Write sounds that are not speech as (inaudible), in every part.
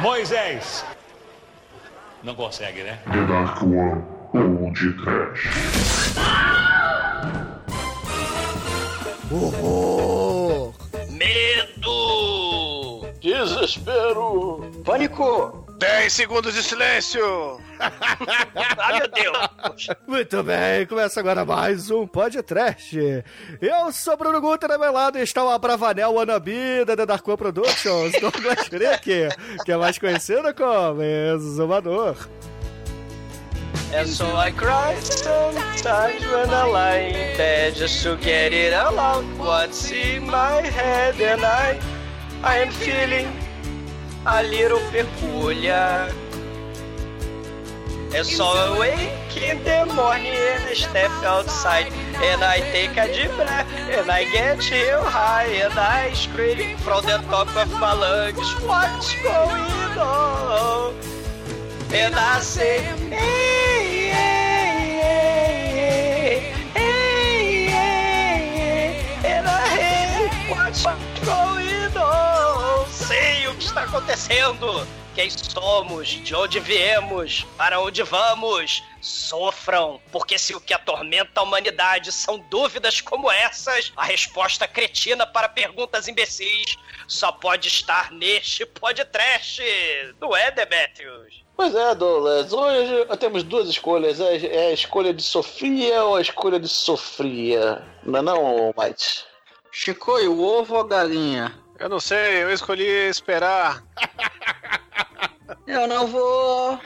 Moisés. Não consegue, né? The Dark One ou de Trash. Horror! Medo! Desespero! Pânico! 10 segundos de silêncio! Ai, (laughs) meu Deus! Muito bem, começa agora mais um podcast. Eu sou Bruno Guter, ao meu lado está o Abravanel Wannabe da The Dark One Productions, (laughs) Douglas Freak, que é mais conhecido como Exumador. And so I cry sometimes when I lie in bed just to get it out loud. What's in my head and I, I am feeling a little peculiar. So I wake in the morning and step outside and I take a deep breath and I get real high and I scream from the top of my lungs, what's going on? And I say, hey, hey, hey, hey, hey, and I hey, what's going on? Que está acontecendo. Quem somos, de onde viemos, para onde vamos. Sofram, porque se o que atormenta a humanidade são dúvidas como essas, a resposta cretina para perguntas imbecis só pode estar neste podcast. Não é, Demetrius? Pois é, Douglas. Hoje temos duas escolhas. É é a escolha de Sofia ou a escolha de Sofria? Não é não, Mike? Chico, e o ovo ou a galinha? Eu não sei, eu escolhi esperar. Eu não vou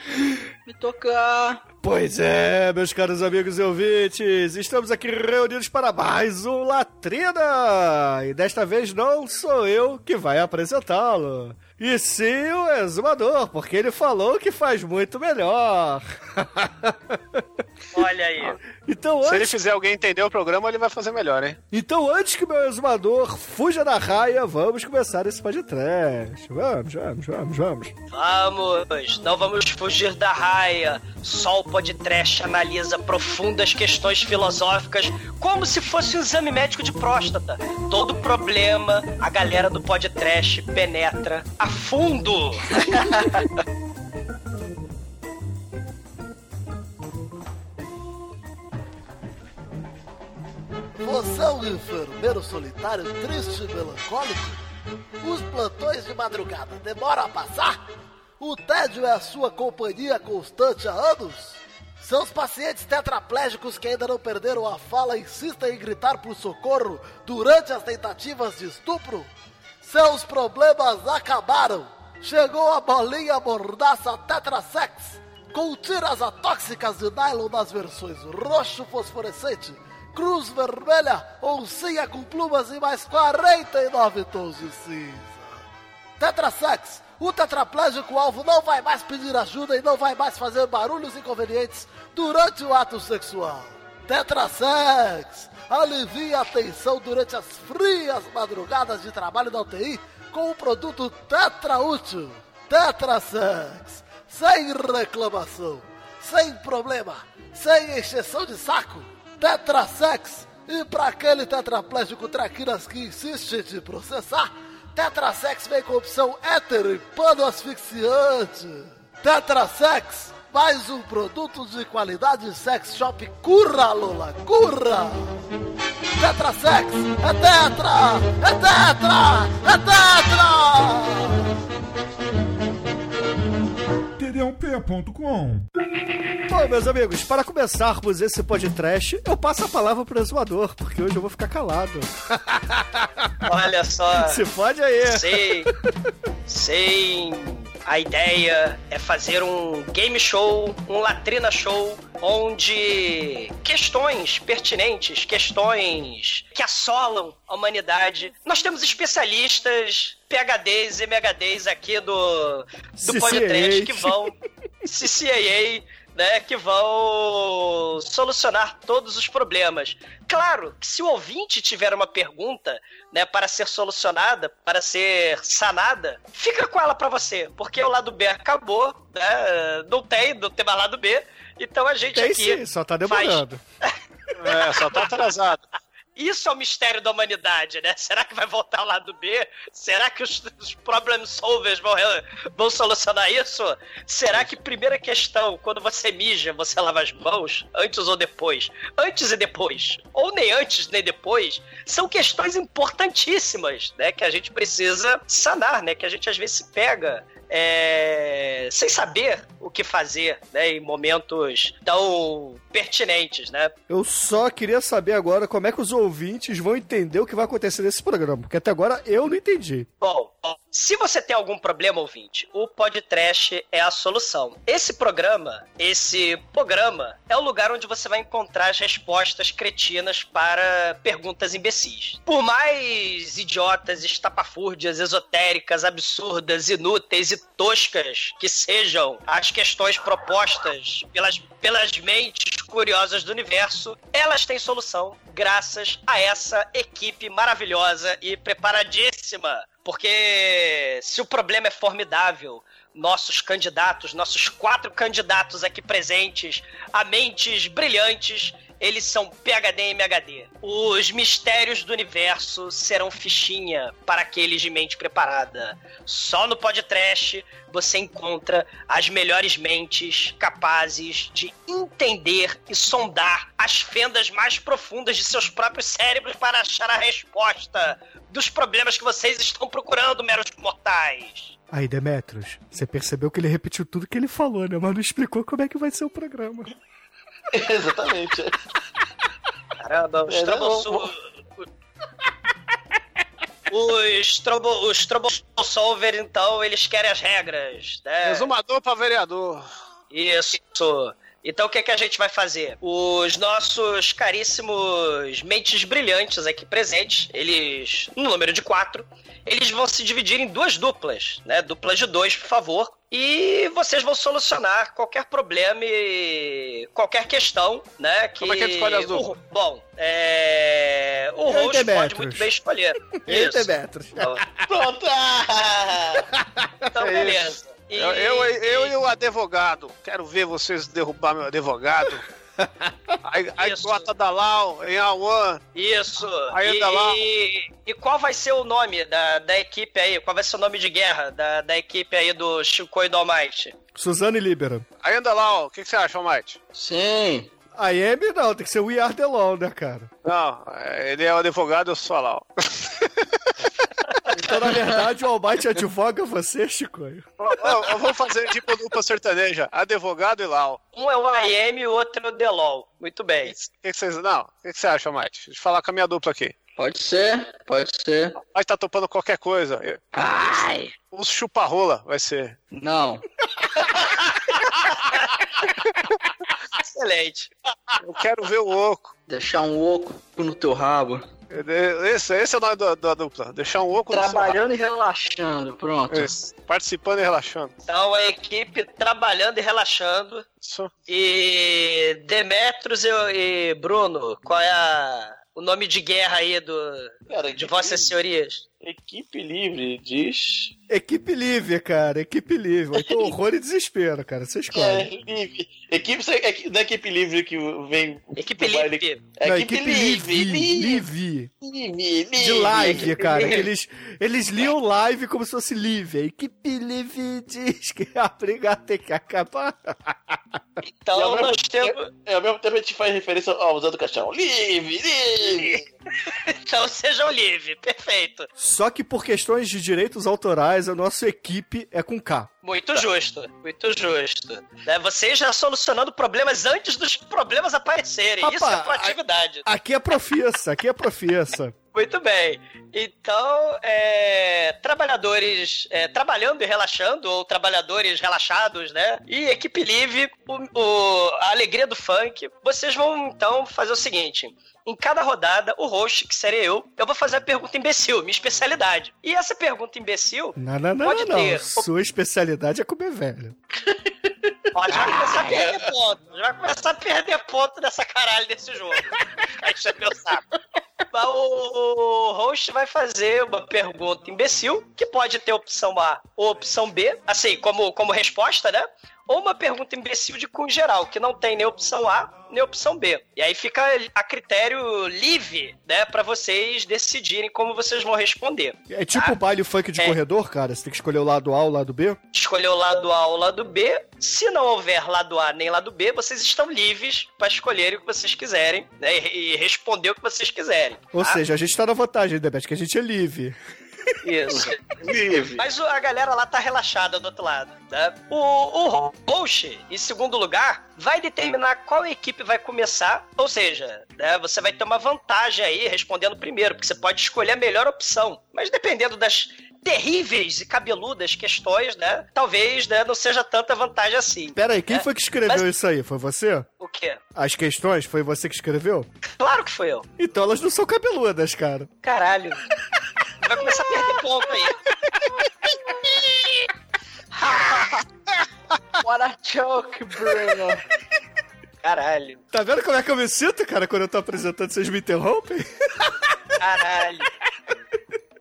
me tocar. Pois é, meus caros amigos e ouvintes, estamos aqui reunidos para mais um Latrina! E desta vez não sou eu que vai apresentá-lo. E sim o exumador, porque ele falou que faz muito melhor. (laughs) Olha aí. Então Se ele antes, fizer alguém entender o programa, ele vai fazer melhor, hein? então antes que o meu exumador fuja da raia, vamos começar esse podcast. Vamos, vamos, vamos, vamos. Vamos, não vamos fugir da raia. Só o podcast analisa profundas questões filosóficas como se fosse um exame médico de próstata. Todo problema, a galera do podcast penetra a fundo. (laughs) Você é um enfermeiro solitário, triste e melancólico? Os plantões de madrugada demoram a passar? O tédio é a sua companhia constante há anos? Seus pacientes tetraplégicos que ainda não perderam a fala insistem em gritar por socorro durante as tentativas de estupro? Seus problemas acabaram! Chegou a bolinha mordaça Tetrasex com tiras atóxicas de nylon nas versões roxo fosforescente, cruz vermelha, oncinha com plumas e mais 49 tons de cinza. Tetrasex, o tetraplégico alvo não vai mais pedir ajuda e não vai mais fazer barulhos inconvenientes durante o ato sexual. Tetrasex, alivia a tensão durante as frias madrugadas de trabalho da UTI com o produto Tetra Útil. Tetrasex, sem reclamação, sem problema, sem encheção de saco. Tetrasex, e para aquele tetraplégico traquinas que insiste te processar, Tetrasex vem com opção hétero e pano asfixiante. Tetrasex, mais um produto de qualidade sex shop curra, Lola, curra! Tetrasex, é tetra, é tetra, é tetra! td1p.com Bom, meus amigos, para começarmos esse podcast, eu passo a palavra pro exumador, porque hoje eu vou ficar calado. Olha só. Se pode aí. Sei. Sei. A ideia é fazer um game show, um latrina show, onde questões pertinentes, questões que assolam a humanidade. Nós temos especialistas, PHDs e MHDs aqui do, do podcast que vão. CCAA né, que vão solucionar todos os problemas. Claro que se o ouvinte tiver uma pergunta, né, para ser solucionada, para ser sanada, fica com ela para você, porque o lado B acabou, né, não tem, não tem mais lado B, então a gente Tem aqui sim, só tá faz- demorando. É, só tá atrasado. Isso é o mistério da humanidade, né? Será que vai voltar ao lado B? Será que os, os problem solvers vão, vão solucionar isso? Será que primeira questão, quando você mija, você lava as mãos? Antes ou depois? Antes e depois? Ou nem antes nem depois? São questões importantíssimas, né? Que a gente precisa sanar, né? Que a gente às vezes se pega é, sem saber o que fazer, né? Em momentos tão pertinentes, né? Eu só queria saber agora como é que os ouvintes vão entender o que vai acontecer nesse programa, porque até agora eu não entendi. Bom, se você tem algum problema, ouvinte, o podcast é a solução. Esse programa, esse programa, é o lugar onde você vai encontrar as respostas cretinas para perguntas imbecis. Por mais idiotas, estapafúrdias, esotéricas, absurdas, inúteis e toscas que sejam as questões propostas pelas, pelas mentes curiosas do universo, elas têm solução graças a essa equipe maravilhosa e preparadíssima. Porque se o problema é formidável, nossos candidatos, nossos quatro candidatos aqui presentes, a mentes brilhantes, eles são PHD e MHD. Os mistérios do universo serão fichinha para aqueles de mente preparada. Só no podcast você encontra as melhores mentes capazes de entender e sondar as fendas mais profundas de seus próprios cérebros para achar a resposta dos problemas que vocês estão procurando, meros mortais. Aí, Demetrios, você percebeu que ele repetiu tudo que ele falou, né? Mas não explicou como é que vai ser o programa. (laughs) Exatamente. Caramba, os É, não, (laughs) trombo... Os solver, então, eles querem as regras, né? Resumador pra vereador. Isso. Então o que, é que a gente vai fazer? Os nossos caríssimos mentes brilhantes aqui presentes, eles, no número de quatro, eles vão se dividir em duas duplas, né? Duplas de dois, por favor. E vocês vão solucionar qualquer problema e qualquer questão, né? Que... Como é que a gente escolhe as duplas? O- Bom, é... o host pode muito bem escolher. Ei, Isso. Demetrios. Pronto! (laughs) Então, É beleza. E- Eu, eu, eu e o advogado. Quero ver vocês derrubar meu advogado. Aí, aí Isso. bota da Lau em A1. Isso. Aí e, lá. e qual vai ser o nome da, da equipe aí? Qual vai ser o nome de guerra da, da equipe aí do Chico e do Almighty? Suzane Libera. Aí anda lá. O que, que você acha, Almighty? Sim. A Amy não, tem que ser We Are The Law, né, cara? Não, ele é o advogado, eu sou a Lau. (laughs) Então, na verdade, o Almighty advoga você, Chico. Ó, Vamos fazer tipo dupla sertaneja. Advogado e Lau. Um é o AM e o outro é o DeLol. Muito bem. O que, que vocês. Não, o que, que você acha, Almighty? Deixa eu falar com a minha dupla aqui. Pode ser, pode ser. Mas tá topando qualquer coisa. Ai! Os chupa-rola vai ser. Não. (laughs) Excelente. Eu quero ver o oco. Deixar um oco no teu rabo. Esse, esse é o nome da, da dupla. Deixar um oco Trabalhando e relaxando. Pronto. Isso. Participando e relaxando. Então a equipe trabalhando e relaxando. Isso. E Demetrios e, e Bruno, qual é a- o nome de guerra aí do, Cara, de vossas senhorias? Equipe livre diz. Equipe livre, cara. Equipe livre. Então, horror e desespero, cara. Você É, escolhe. livre. Equipe, é, da equipe livre que vem. Equipe do baile- livre. É Não, equipe, livre. Livre. Livre. Livre. De live, Equipe cara. Que livre. eles, eles liam live como se fosse livre. A equipe livre diz que a briga tem que acabar. E Então ao mesmo nós tempo- temos. É, ao mesmo tempo a gente faz referência ao Zé do Caixão. Livre, livre. (laughs) Então sejam livres, perfeito. Só que por questões de direitos autorais, a nossa equipe é com K. Muito justo, muito justo. Né, Vocês já solucionando problemas antes dos problemas aparecerem. Isso é proatividade. Aqui é profissa, aqui é profissa. (laughs) Muito bem. Então, é, trabalhadores é, trabalhando e relaxando, ou trabalhadores relaxados, né? E equipe livre, o, o- a alegria do funk. Vocês vão então fazer o seguinte: em cada rodada, o host, que serei eu, eu vou fazer a pergunta imbecil, minha especialidade. E essa pergunta imbecil Não, não, não, Pode não, ter. Sua especialidade é comer velho. (laughs) Ó, já vai começar a perder ponto. Já vai começar a perder ponto dessa caralho desse jogo. Aí encher meu saco. Mas o, o host vai fazer uma pergunta imbecil, que pode ter opção A ou opção B, assim, como, como resposta, né? Ou uma pergunta imbecil de cunho geral, que não tem nem opção A, nem opção B. E aí fica a critério livre, né, pra vocês decidirem como vocês vão responder. É tipo Tá? o baile funk de É. corredor, cara? Você tem que escolher o lado A ou o lado B? Escolher o lado A ou o lado B. Se não houver lado A nem lado B, vocês estão livres para escolherem o que vocês quiserem, né, e responder o que vocês quiserem. Ou tá? seja, a gente tá na vantagem, Beth? Que a gente é livre. Isso. Livre. Mas a galera lá tá relaxada do outro lado, né? O, o host, em segundo lugar, vai determinar qual equipe vai começar. Ou seja, né, você vai ter uma vantagem aí respondendo primeiro, porque você pode escolher a melhor opção. Mas dependendo das terríveis e cabeludas questões, né? Talvez né, não seja tanta vantagem assim. Pera aí, quem É, foi que escreveu mas- isso aí? Foi você? O quê? As questões? Foi você que escreveu? Claro que foi eu. Então elas não são cabeludas, cara. Caralho. Vai começar a perder ponto aí. (laughs) What a joke, Bruno. Caralho. Tá vendo como é que eu me sinto, cara, quando eu tô apresentando vocês me interrompem? Caralho.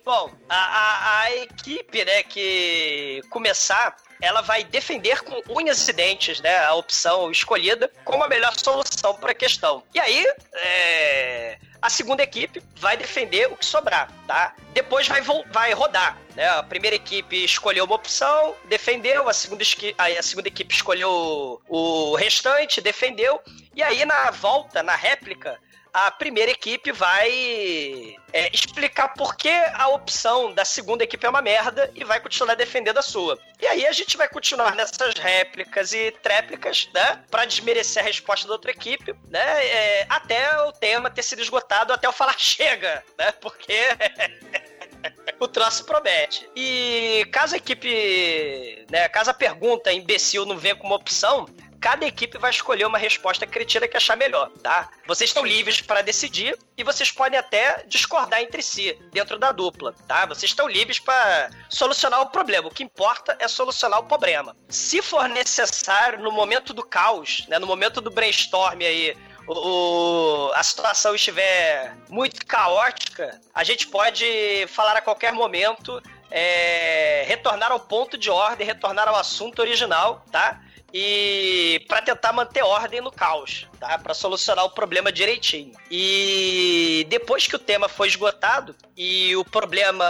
Bom, a, a, a equipe, né, que começar, ela vai defender com unhas e dentes, né, a opção escolhida como a melhor solução para a questão. E aí, é, a segunda equipe vai defender o que sobrar, tá? Depois vai, vai rodar, né? A primeira equipe escolheu uma opção, defendeu, a segunda, a segunda equipe escolheu o restante, defendeu, e aí na volta, na réplica, a primeira equipe vai é, explicar por que a opção da segunda equipe é uma merda e vai continuar defendendo a sua. E aí a gente vai continuar nessas réplicas e tréplicas, né? Pra desmerecer a resposta da outra equipe, né? é, até o tema ter sido esgotado, até eu falar (laughs) chega, né? Porque. (laughs) O troço promete. E caso a equipe, né, caso a pergunta imbecil não venha como opção, cada equipe vai escolher uma resposta cretina que achar melhor, tá? Vocês estão livres para decidir e vocês podem até discordar entre si dentro da dupla, tá? Vocês estão livres para solucionar o problema. O que importa é solucionar o problema. Se for necessário no momento do caos, né, no momento do brainstorm aí, o, a situação estiver muito caótica, a gente pode falar a qualquer momento, é, retornar ao ponto de ordem, retornar ao assunto original, tá? E para tentar manter ordem no caos, tá? Para solucionar o problema direitinho. E depois que o tema foi esgotado e o problema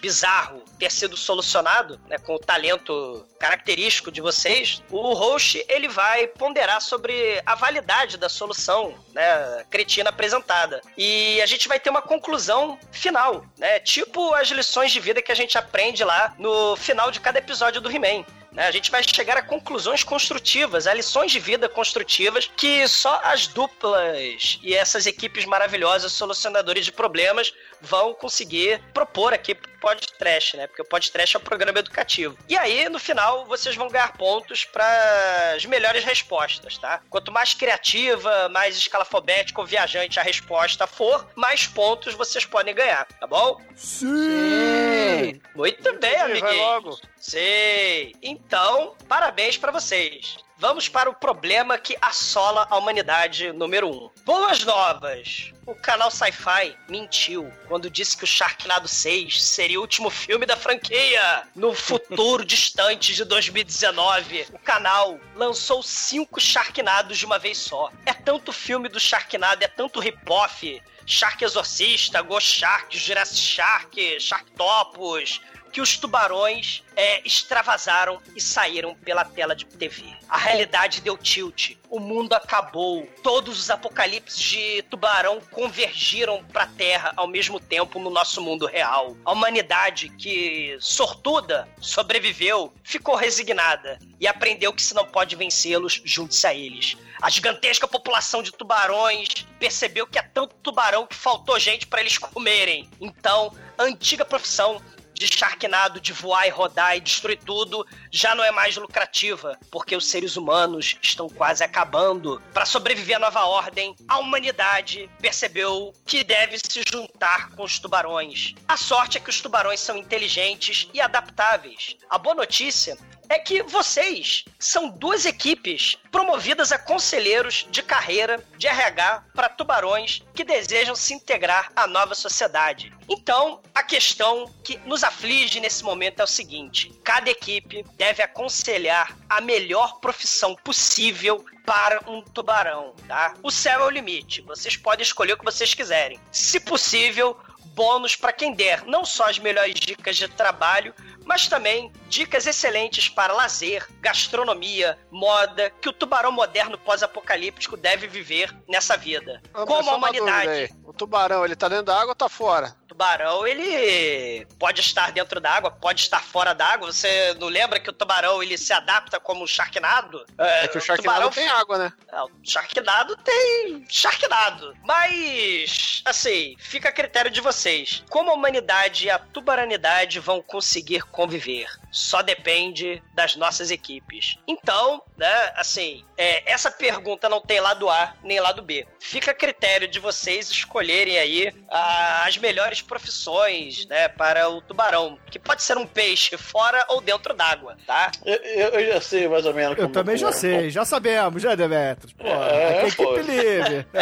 bizarro ter sido solucionado, né, com o talento característico de vocês, o host ele vai ponderar sobre a validade da solução, né, cretina apresentada. E a gente vai ter uma conclusão final, né? Tipo as lições de vida que a gente aprende lá no final de cada episódio do He-Man. Né? A gente vai chegar a conclusões construtivas, a lições de vida construtivas que só as duplas e essas equipes maravilhosas solucionadores de problemas vão conseguir propor aqui pro podcast, né? Porque o podcast é um programa educativo. E aí, no final, vocês vão ganhar pontos para as melhores respostas, tá? Quanto mais criativa, mais escalafobética ou viajante a resposta for, mais pontos vocês podem ganhar, tá bom? Sim! Muito bem, Entendi, vai amiguinhos. logo. Sei. Então, parabéns pra vocês. Vamos para o problema que assola a humanidade número 1. Um. Boas novas! O canal Sci-Fi mentiu quando disse que o Sharknado 6 seria o último filme da franquia. No futuro (laughs) distante de 2019, o canal lançou cinco Sharknados de uma vez só. É tanto filme do Sharknado, é tanto rip-off. Shark Exorcista, Ghost Shark, Jurassic Shark, Sharktopus, que os tubarões é, extravasaram e saíram pela tela de TV. A realidade deu tilt. O mundo acabou. Todos os apocalipses de tubarão convergiram para a Terra ao mesmo tempo no nosso mundo real. A humanidade, que sortuda sobreviveu, ficou resignada e aprendeu que se não pode vencê-los, junte-se a eles. A gigantesca população de tubarões percebeu que é tanto tubarão que faltou gente para eles comerem. Então, a antiga profissão de Sharknado, de voar e rodar e destruir tudo, já não é mais lucrativa, porque os seres humanos estão quase acabando. Para sobreviver à nova ordem, a humanidade percebeu que deve se juntar com os tubarões. A sorte é que os tubarões são inteligentes e adaptáveis. A boa notícia é que vocês são duas equipes promovidas a conselheiros de carreira de RH para tubarões que desejam se integrar à nova sociedade. Então, a questão que nos aflige nesse momento é o seguinte: cada equipe deve aconselhar a melhor profissão possível para um tubarão, tá? O céu é o limite. Vocês podem escolher o que vocês quiserem. Se possível, bônus para quem der não só as melhores dicas de trabalho, mas também dicas excelentes para lazer, gastronomia, moda, que o tubarão moderno pós-apocalíptico deve viver nessa vida. Ah, Como a humanidade. O tubarão, ele tá dentro da água ou tá fora? Tubarão, ele pode estar dentro d'água, pode estar fora d'água. Você não lembra que o tubarão ele se adapta como o Sharknado? É que o Sharknado tem água, né? É, o Sharknado tem Sharknado. Mas, assim, fica a critério de vocês. Como a humanidade e a tubaranidade vão conseguir conviver? Só depende das nossas equipes. Então, né, assim, é, essa pergunta não tem lado A nem lado B. Fica a critério de vocês escolherem aí ah, as melhores profissões, né, para o tubarão. Que pode ser um peixe fora ou dentro d'água, tá? Eu, eu- já sei mais ou menos Eu também já sei, já sabemos, né, Demetrius? Pô, É, é pô. equipe livre. (laughs)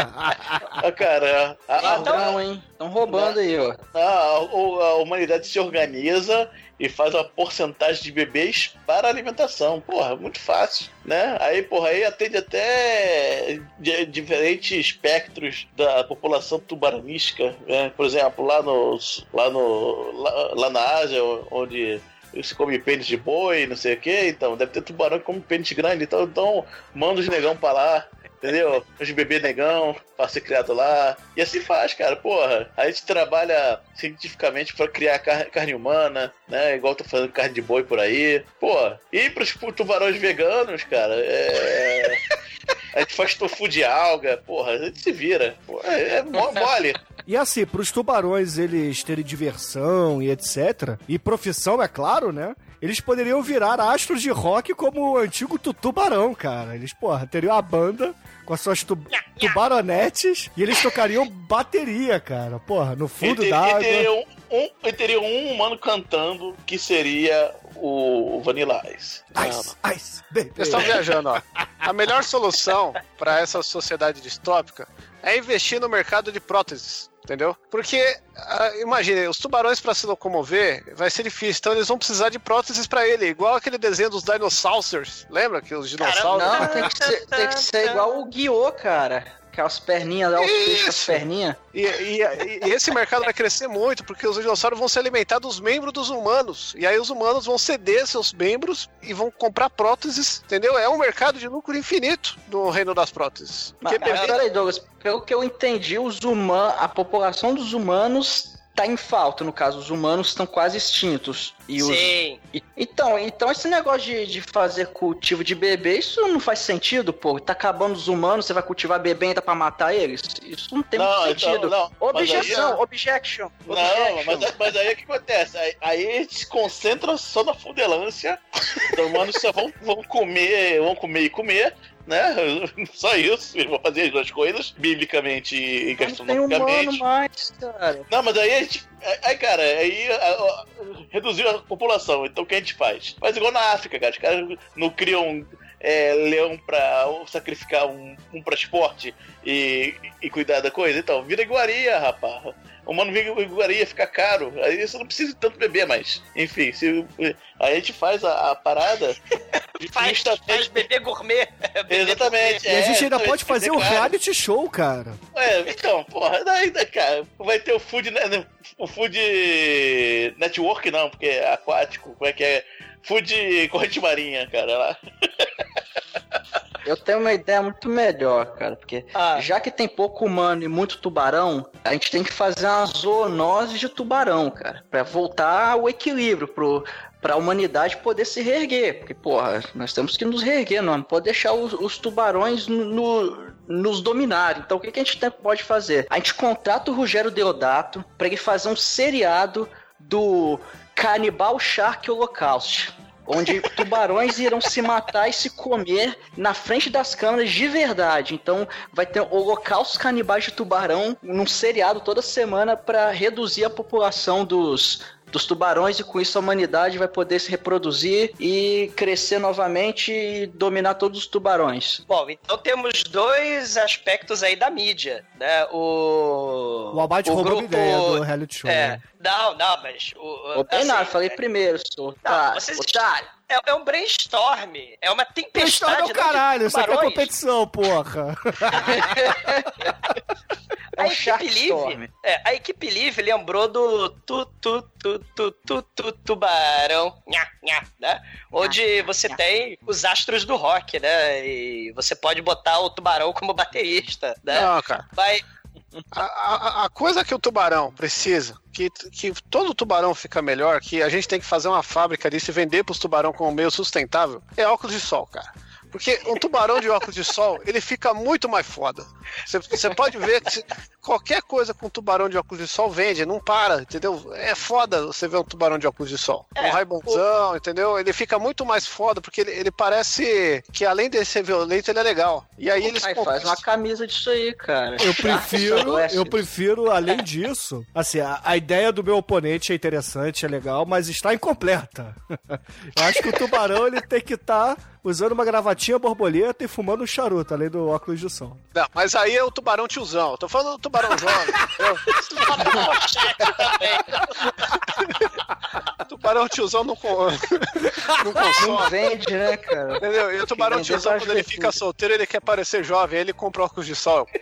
Ah, cara, a, a- Ladrão, hein? Estão roubando aí, ó. a- a- a humanidade se organiza e faz uma porcentagem de bebês para alimentação. Porra, muito fácil, né? Aí, porra, aí atende até di- diferentes espectros da população tubaranística, né? Por exemplo, lá no, lá no, lá, lá na Ásia, onde se come pênis de boi, não sei o que, então deve ter tubarão que come pênis grande, então, então manda os negão pra lá. Entendeu? Os bebê negão pra ser criado lá. E assim faz, cara. Porra, a gente trabalha cientificamente pra criar car- carne humana, né? Igual tô fazendo carne de boi por aí. Pô, e pros tubarões veganos, cara, é. A gente faz tofu de alga, porra, a gente se vira. Porra, é mo- mole. E assim, pros tubarões eles terem diversão e etc. E profissão, é claro, né? Eles poderiam virar astros de rock como o antigo Tutubarão, cara. Eles, porra, teriam a banda com as suas tu tubaronetes e eles tocariam bateria, cara. Porra, no E, fundo te- e d'água. teria um, um- e teria um humano cantando que seria o Vanilla Ice. Ice, ice, baby. Vocês estão viajando, ó. A melhor solução para essa sociedade distópica é investir no mercado de próteses. Entendeu? Porque, ah, imagine, os tubarões para se locomover vai ser difícil, então eles vão precisar de próteses para ele, igual aquele desenho dos dinossauros. Lembra que os dinossauros? Não, tem que ser, tem que ser igual o Guiô, cara. Aquelas perninhas lá, os peixes com as perninhas. E, e- e esse mercado vai crescer muito, porque os dinossauros vão se alimentar dos membros dos humanos. E aí os humanos vão ceder seus membros e vão comprar próteses, entendeu? É um mercado de lucro infinito no reino das próteses. Mas, mas bebê- peraí, Douglas, pelo que eu entendi, os humanos, a população dos humanos tá em falta, no caso, os humanos estão quase extintos. E os, Sim. e- então, então esse negócio de, de fazer cultivo de bebê, isso não faz sentido, pô. Tá acabando os humanos, você vai cultivar bebê ainda pra matar eles? Isso não tem Não, muito então, sentido. não, Objeção, aí- objection. Não, objection. mas, mas aí o que acontece? Aí, aí a gente se concentra só na fudelância. Os humanos só vão, vão comer, vão comer e comer, né? (laughs) Só isso. Eles vão fazer as duas coisas, biblicamente e Não gastronomicamente. mais, cara. Não, mas aí a gente. Aí, cara, aí a- a- reduziu a população. Então o que a gente faz? Faz igual na África, cara. Os caras não criam é, leão pra sacrificar um, um pra esporte e, e cuidar da coisa. Então, vira iguaria, rapaz. O mano vira iguaria, fica caro. Aí você não precisa de tanto beber mais. Enfim, se, aí a gente faz a, a parada. (laughs) Faz, justamente- faz bebê gourmet. (laughs) Bebê Exatamente. E a gente é, ainda então, pode fazer um cara. reality show, cara. É, então, porra, daí, daí, cara, vai ter o food, né, o food network não, porque é aquático, como é que é? Food corrente marinha, cara, lá. (laughs) Eu tenho uma ideia muito melhor, cara, porque Ah. já que tem pouco humano e muito tubarão, a gente tem que fazer uma zoonose de tubarão, cara, Pra voltar ao equilíbrio, pro, pra humanidade poder se reerguer, porque, porra, nós temos que nos reerguer, não, não pode deixar os, os tubarões no, no- nos dominarem. Então, o que, que a gente tem- pode fazer? A gente contrata o Rogério Deodato pra ele fazer um seriado do Canibal Shark Holocaust onde tubarões irão se matar e se comer na frente das câmeras de verdade. Então vai ter holocaustos canibais de tubarão num seriado toda semana para reduzir a população dos dos tubarões e com isso a humanidade vai poder se reproduzir e crescer novamente e dominar todos os tubarões. Bom, então temos dois aspectos aí da mídia, né? O. O Almighty roubou a ideia do reality show. É. né? Não, não, mas. O, Roubei assim, nada, falei é- primeiro, sou Não, otário. vocês otário. É, é um brainstorm. É uma tempestade. é o caralho, isso aqui é competição, porra. (laughs) É a equipe. Live, é, a equipe Live lembrou do tu tu tu tu tu, tu tubarão, nha, nha, né? Onde você tem os astros do rock, né? E você pode botar o tubarão como baterista, né? Não, cara. Vai, A, a- coisa que o tubarão precisa, que, que todo tubarão fica melhor, que a gente tem que fazer uma fábrica disso e vender pros tubarão como meio sustentável, é óculos de sol, cara. Porque um tubarão de óculos de sol, ele fica muito mais foda. Você- Você pode ver que qualquer coisa com tubarão de óculos de sol vende, não para, entendeu? É foda você ver um tubarão de óculos de sol. É, um raibonzão, entendeu? Ele fica muito mais foda, porque ele, ele parece que além de ser violento, ele é legal. E aí eles Aí faz uma camisa disso aí, cara. Eu prefiro, eu prefiro, além disso, assim, a, a ideia do meu oponente é interessante, é legal, mas está incompleta. (laughs) Eu acho que o tubarão ele tem que estar usando uma gravatinha borboleta e fumando um charuto, além do óculos de sol. Não, mas aí é o tubarão tiozão. Tô falando do tubarão jovem. (laughs) tubarão tiozão não, con... não consome. Não vende, né, cara? Entendeu? E o tubarão tiozão, quando ele fica solteiro, ele quer parecer jovem, aí ele compra óculos de sol. (laughs)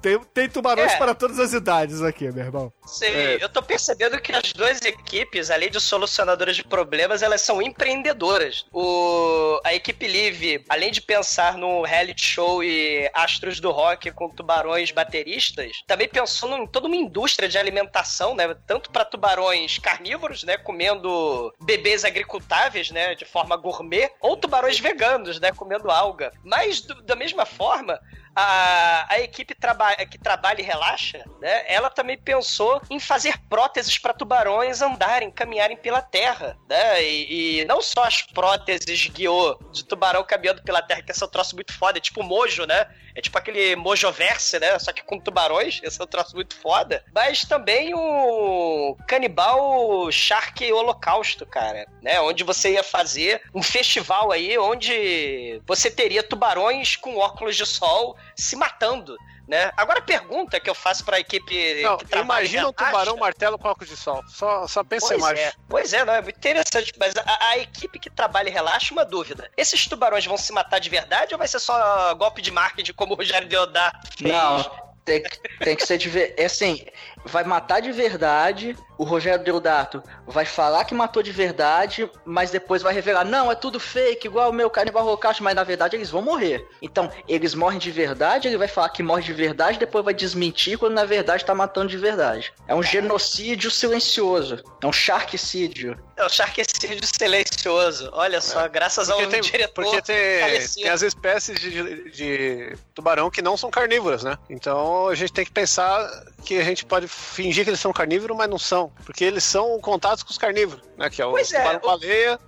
Tem, tem tubarões É. para todas as idades aqui, meu irmão. Sim, É. eu tô percebendo que as duas equipes, além de solucionadoras de problemas, elas são empreendedoras. O, a equipe Live, além de pensar no reality show e astros do rock com tubarões bateristas, também pensou em toda uma indústria de alimentação, né? Tanto para tubarões carnívoros, né? Comendo bebês agricultáveis, né? De forma gourmet, ou tubarões veganos, né? Comendo alga. Mas, do- da mesma forma, a, a equipe traba que trabalha e relaxa, né? Ela também pensou em fazer próteses para tubarões andarem, caminharem pela terra, né? E, e não só as próteses guiou de tubarão caminhando pela terra, que é um troço muito foda, é tipo mojo, né? É tipo aquele mojoverse, né? Só que com tubarões, esse é um troço muito foda. Mas também o canibal Shark Holocausto, cara, né? Onde você ia fazer um festival aí onde você teria tubarões com óculos de sol se matando. Né? Agora a pergunta que eu faço pra equipe. Não, que trabalha imagina um tubarão martelo com óculos de sol. Só, só pensa Pois mais. é, pois é, não, é muito interessante, mas a, a equipe que trabalha e relaxa, uma dúvida. Esses tubarões vão se matar de verdade ou vai ser só golpe de marketing como o Rogério Deodato fez? Não, tem, que- tem que ser de ver. É assim, vai matar de verdade. O Rogério Deodato vai falar que matou de verdade, mas depois vai revelar: não, é tudo fake, igual o meu canibal Rocacho, mas na verdade eles vão morrer. Então, eles morrem de verdade, ele vai falar que morre de verdade, depois vai desmentir quando na verdade tá matando de verdade. É um genocídio silencioso. É um sharkcídio. É o Sharkcídio silencioso. Olha só, graças ao É. Porque tem, diretor porque tem, falecido. tem as espécies de- de tubarão que não são carnívoras, né? Então a gente tem que pensar que a gente pode fingir que eles são carnívoros, mas não são. Porque eles são contatos com os carnívoros, né? Que é o Pois é, tubarão o- baleia.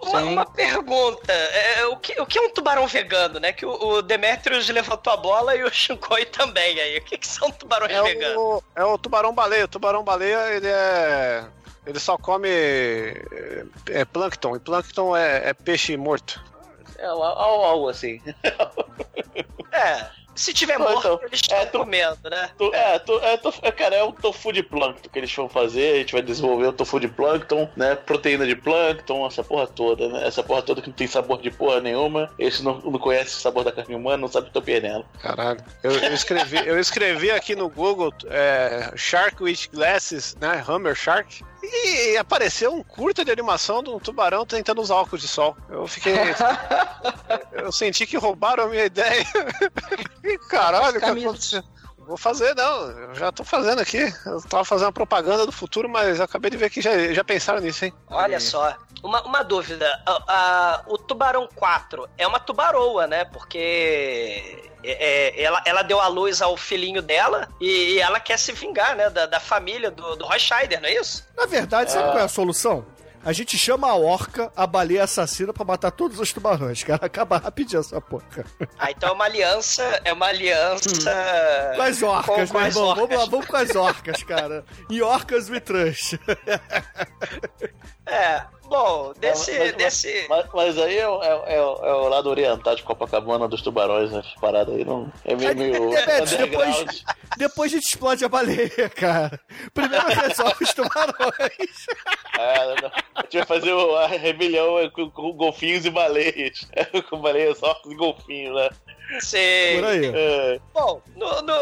Uma, Sim. uma pergunta: é, o, que, o que é um tubarão vegano, né? Que o, o Demetrius levantou a bola e o Shinkoi também aí. O que, que são tubarões É veganos? o, é o tubarão baleia. O tubarão baleia, ele é. Ele só come é, é plâncton, e plâncton é, é peixe morto. É algo, algo assim. É, (laughs) se tiver morto, então, eles estão é, tu- comendo, né? Tu- é, tu- é, tofu- é, cara, é o tofu de plâncton que eles vão fazer. A gente vai desenvolver o tofu de plâncton, né? Proteína de plâncton, essa porra toda, né? Essa porra toda que não tem sabor de porra nenhuma. Esse não, não conhece o sabor da carne humana, não sabe o que tô perdendo. Caralho. Eu, eu escrevi, eu escrevi aqui no Google é, Shark with Glasses, né? Hammer Shark. E apareceu um curta de animação de um tubarão tentando usar óculos de sol. Eu fiquei. (laughs) eu senti que roubaram a minha ideia. (laughs) E caralho, o que aconteceu? Vou fazer, não. Eu já tô fazendo aqui. Eu tava fazendo uma propaganda do futuro, mas acabei de ver que já, já pensaram nisso, hein? Olha só, uma, uma dúvida. A- a- o Tubarão 4 é uma tubaroa, né? Porque é, é, ela, ela deu a luz ao filhinho dela e, e ela quer se vingar, né? Da, da família do, do Roy Scheider, não é isso? Na verdade, sabe qual é a solução? A gente chama a orca, a baleia assassina pra matar todos os tubarões, cara. Acaba rapidinho essa porra. Ah, então é uma aliança. É uma aliança. Com as orcas, com meu irmão. orcas. Vamos lá, vamos com as orcas, cara. E orcas we trust. (laughs) É. Bom, desse. É, mas- desse... Mas, mas aí é, o- é, é, o- é o lado oriental de Copacabana dos tubarões, né? Essas paradas aí não. É meio. meio (laughs) depois, depois a gente explode a baleia, cara. Primeiro resolve os tubarões. É, não. A gente vai fazer a rebelião com, com golfinhos e baleias. (laughs) com baleias, orcos e golfinhos, né? Sei. Por aí. É, Bom, no, no-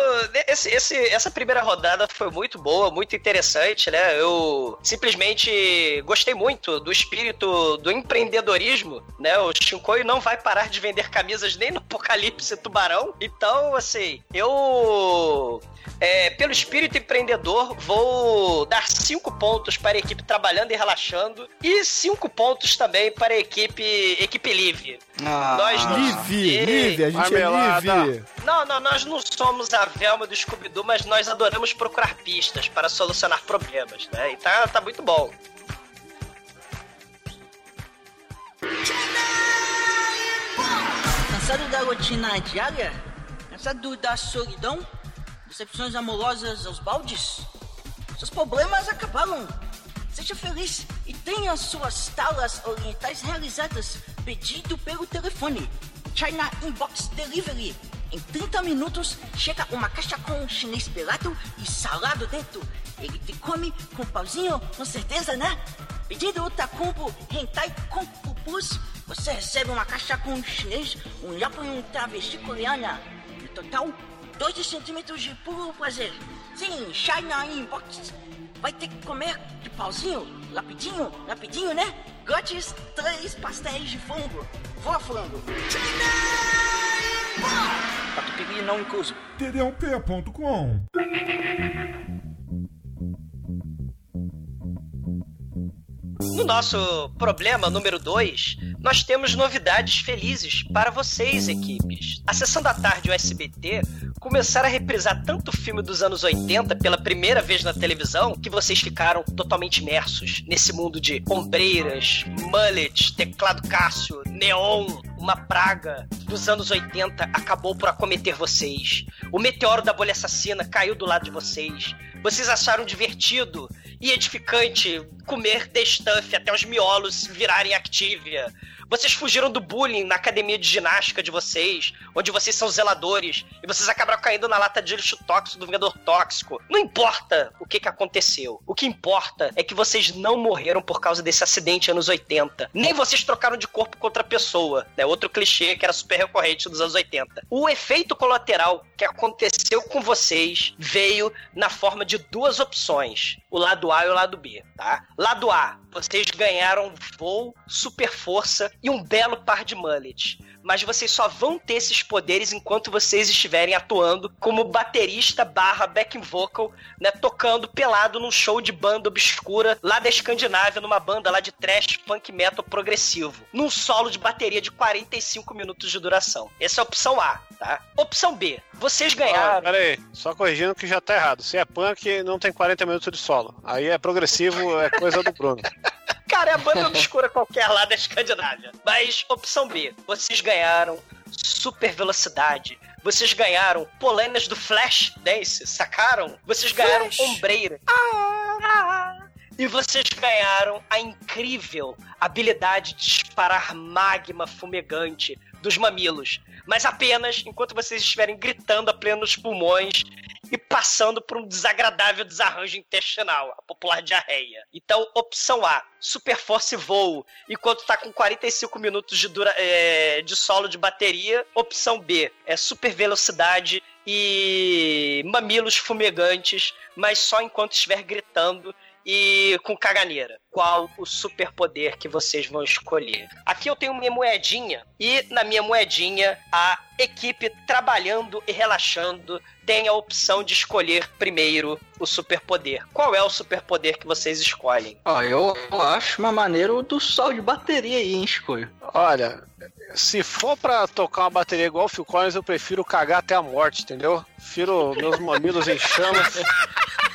esse, esse- essa primeira rodada foi muito boa, muito interessante, né? Eu simplesmente gostei muito do espírito do empreendedorismo, né? O Shinkoi não vai parar de vender camisas nem no Apocalipse Tubarão. Então, assim, eu. é, pelo espírito empreendedor, vou dar cinco pontos para a equipe trabalhando e relaxando e cinco pontos também para a equipe equipe livre. Ah, Nós Ei, Live, a gente Live. Não, não, nós não somos a Velma do Scooby-Doo, mas nós adoramos procurar pistas para solucionar problemas, né? E tá, tá muito bom. Cansado da rotina diária? Cansado da solidão? Decepções amorosas aos baldes? Seus problemas acabaram. Seja feliz e tenha suas talas orientais realizadas pedido pelo telefone. China Inbox Delivery. Em 30 minutos chega uma caixa com chinês pelado e salado dentro. Ele te come com pauzinho, com certeza, né? Pedindo o Tacumbo Hentai com Plus, você recebe uma caixa com chinês, um lapo e um travesti coreana. No total, 2 centímetros de puro prazer. Sim, China Inbox. Vai ter que comer de pauzinho, rapidinho, rapidinho, né? Grátis, três pastéis de frango. Voa frango. Catupiry não incluso. td1p.com No nosso problema número 2, nós temos novidades felizes para vocês, equipes. A sessão da tarde o SBT começaram a reprisar tanto filme dos anos 80 pela primeira vez na televisão que vocês ficaram totalmente imersos nesse mundo de ombreiras, mullets, teclado Cássio, neon, uma praga dos anos 80 acabou por acometer vocês. O meteoro da bolha assassina caiu do lado de vocês. Vocês acharam divertido e edificante comer The Stuff até os miolos virarem Activia. Vocês fugiram do bullying na academia de ginástica de vocês, onde vocês são zeladores, e vocês acabaram caindo na lata de lixo tóxico do Vingador Tóxico. Não importa o que, que aconteceu. O que importa é que vocês não morreram por causa desse acidente anos 80. Nem vocês trocaram de corpo com outra pessoa. É outro clichê que era super recorrente dos anos 80. O efeito colateral que aconteceu com vocês veio na forma de duas opções: o lado A e o lado B, tá? Lado A, vocês ganharam voo, super força e um belo par de mullet. Mas vocês só vão ter esses poderes enquanto vocês estiverem atuando como baterista barra backing vocal, né? Tocando pelado num show de banda obscura lá da Escandinávia, numa banda lá de trash punk metal progressivo. Num solo de bateria de 45 minutos de duração. Essa é a opção A, tá? Opção B, vocês Ah, ganharam. pera aí, só corrigindo que já tá errado. Se é punk, não tem 40 minutos de solo. Aí é progressivo, é coisa do Bruno. (laughs) Cara, é a banda (laughs) obscura qualquer lá da Escandinávia. Mas, opção B, vocês ganharam super velocidade. Vocês ganharam polêmias do Flash Dance, sacaram? Vocês ganharam ombreira. Ah! E vocês ganharam a incrível habilidade de disparar magma fumegante dos mamilos. Mas apenas enquanto vocês estiverem gritando a plenos pulmões e passando por um desagradável desarranjo intestinal, a popular diarreia. Então, opção A, super força e voo, enquanto tá com 45 minutos de, dura, é, de solo de bateria. Opção B, é super velocidade e mamilos fumegantes, mas só enquanto estiver gritando e com caganeira. Qual o superpoder que vocês vão escolher? Aqui eu tenho minha moedinha e na minha moedinha a equipe trabalhando e relaxando tem a opção de escolher primeiro o superpoder. Qual é o superpoder que vocês escolhem? Ó, eu acho uma maneira do sol de bateria aí, hein, escolho. Olha, se for pra tocar uma bateria igual o Phil Collins, eu prefiro cagar até a morte, entendeu? Prefiro meus mamilos em chamas. (laughs)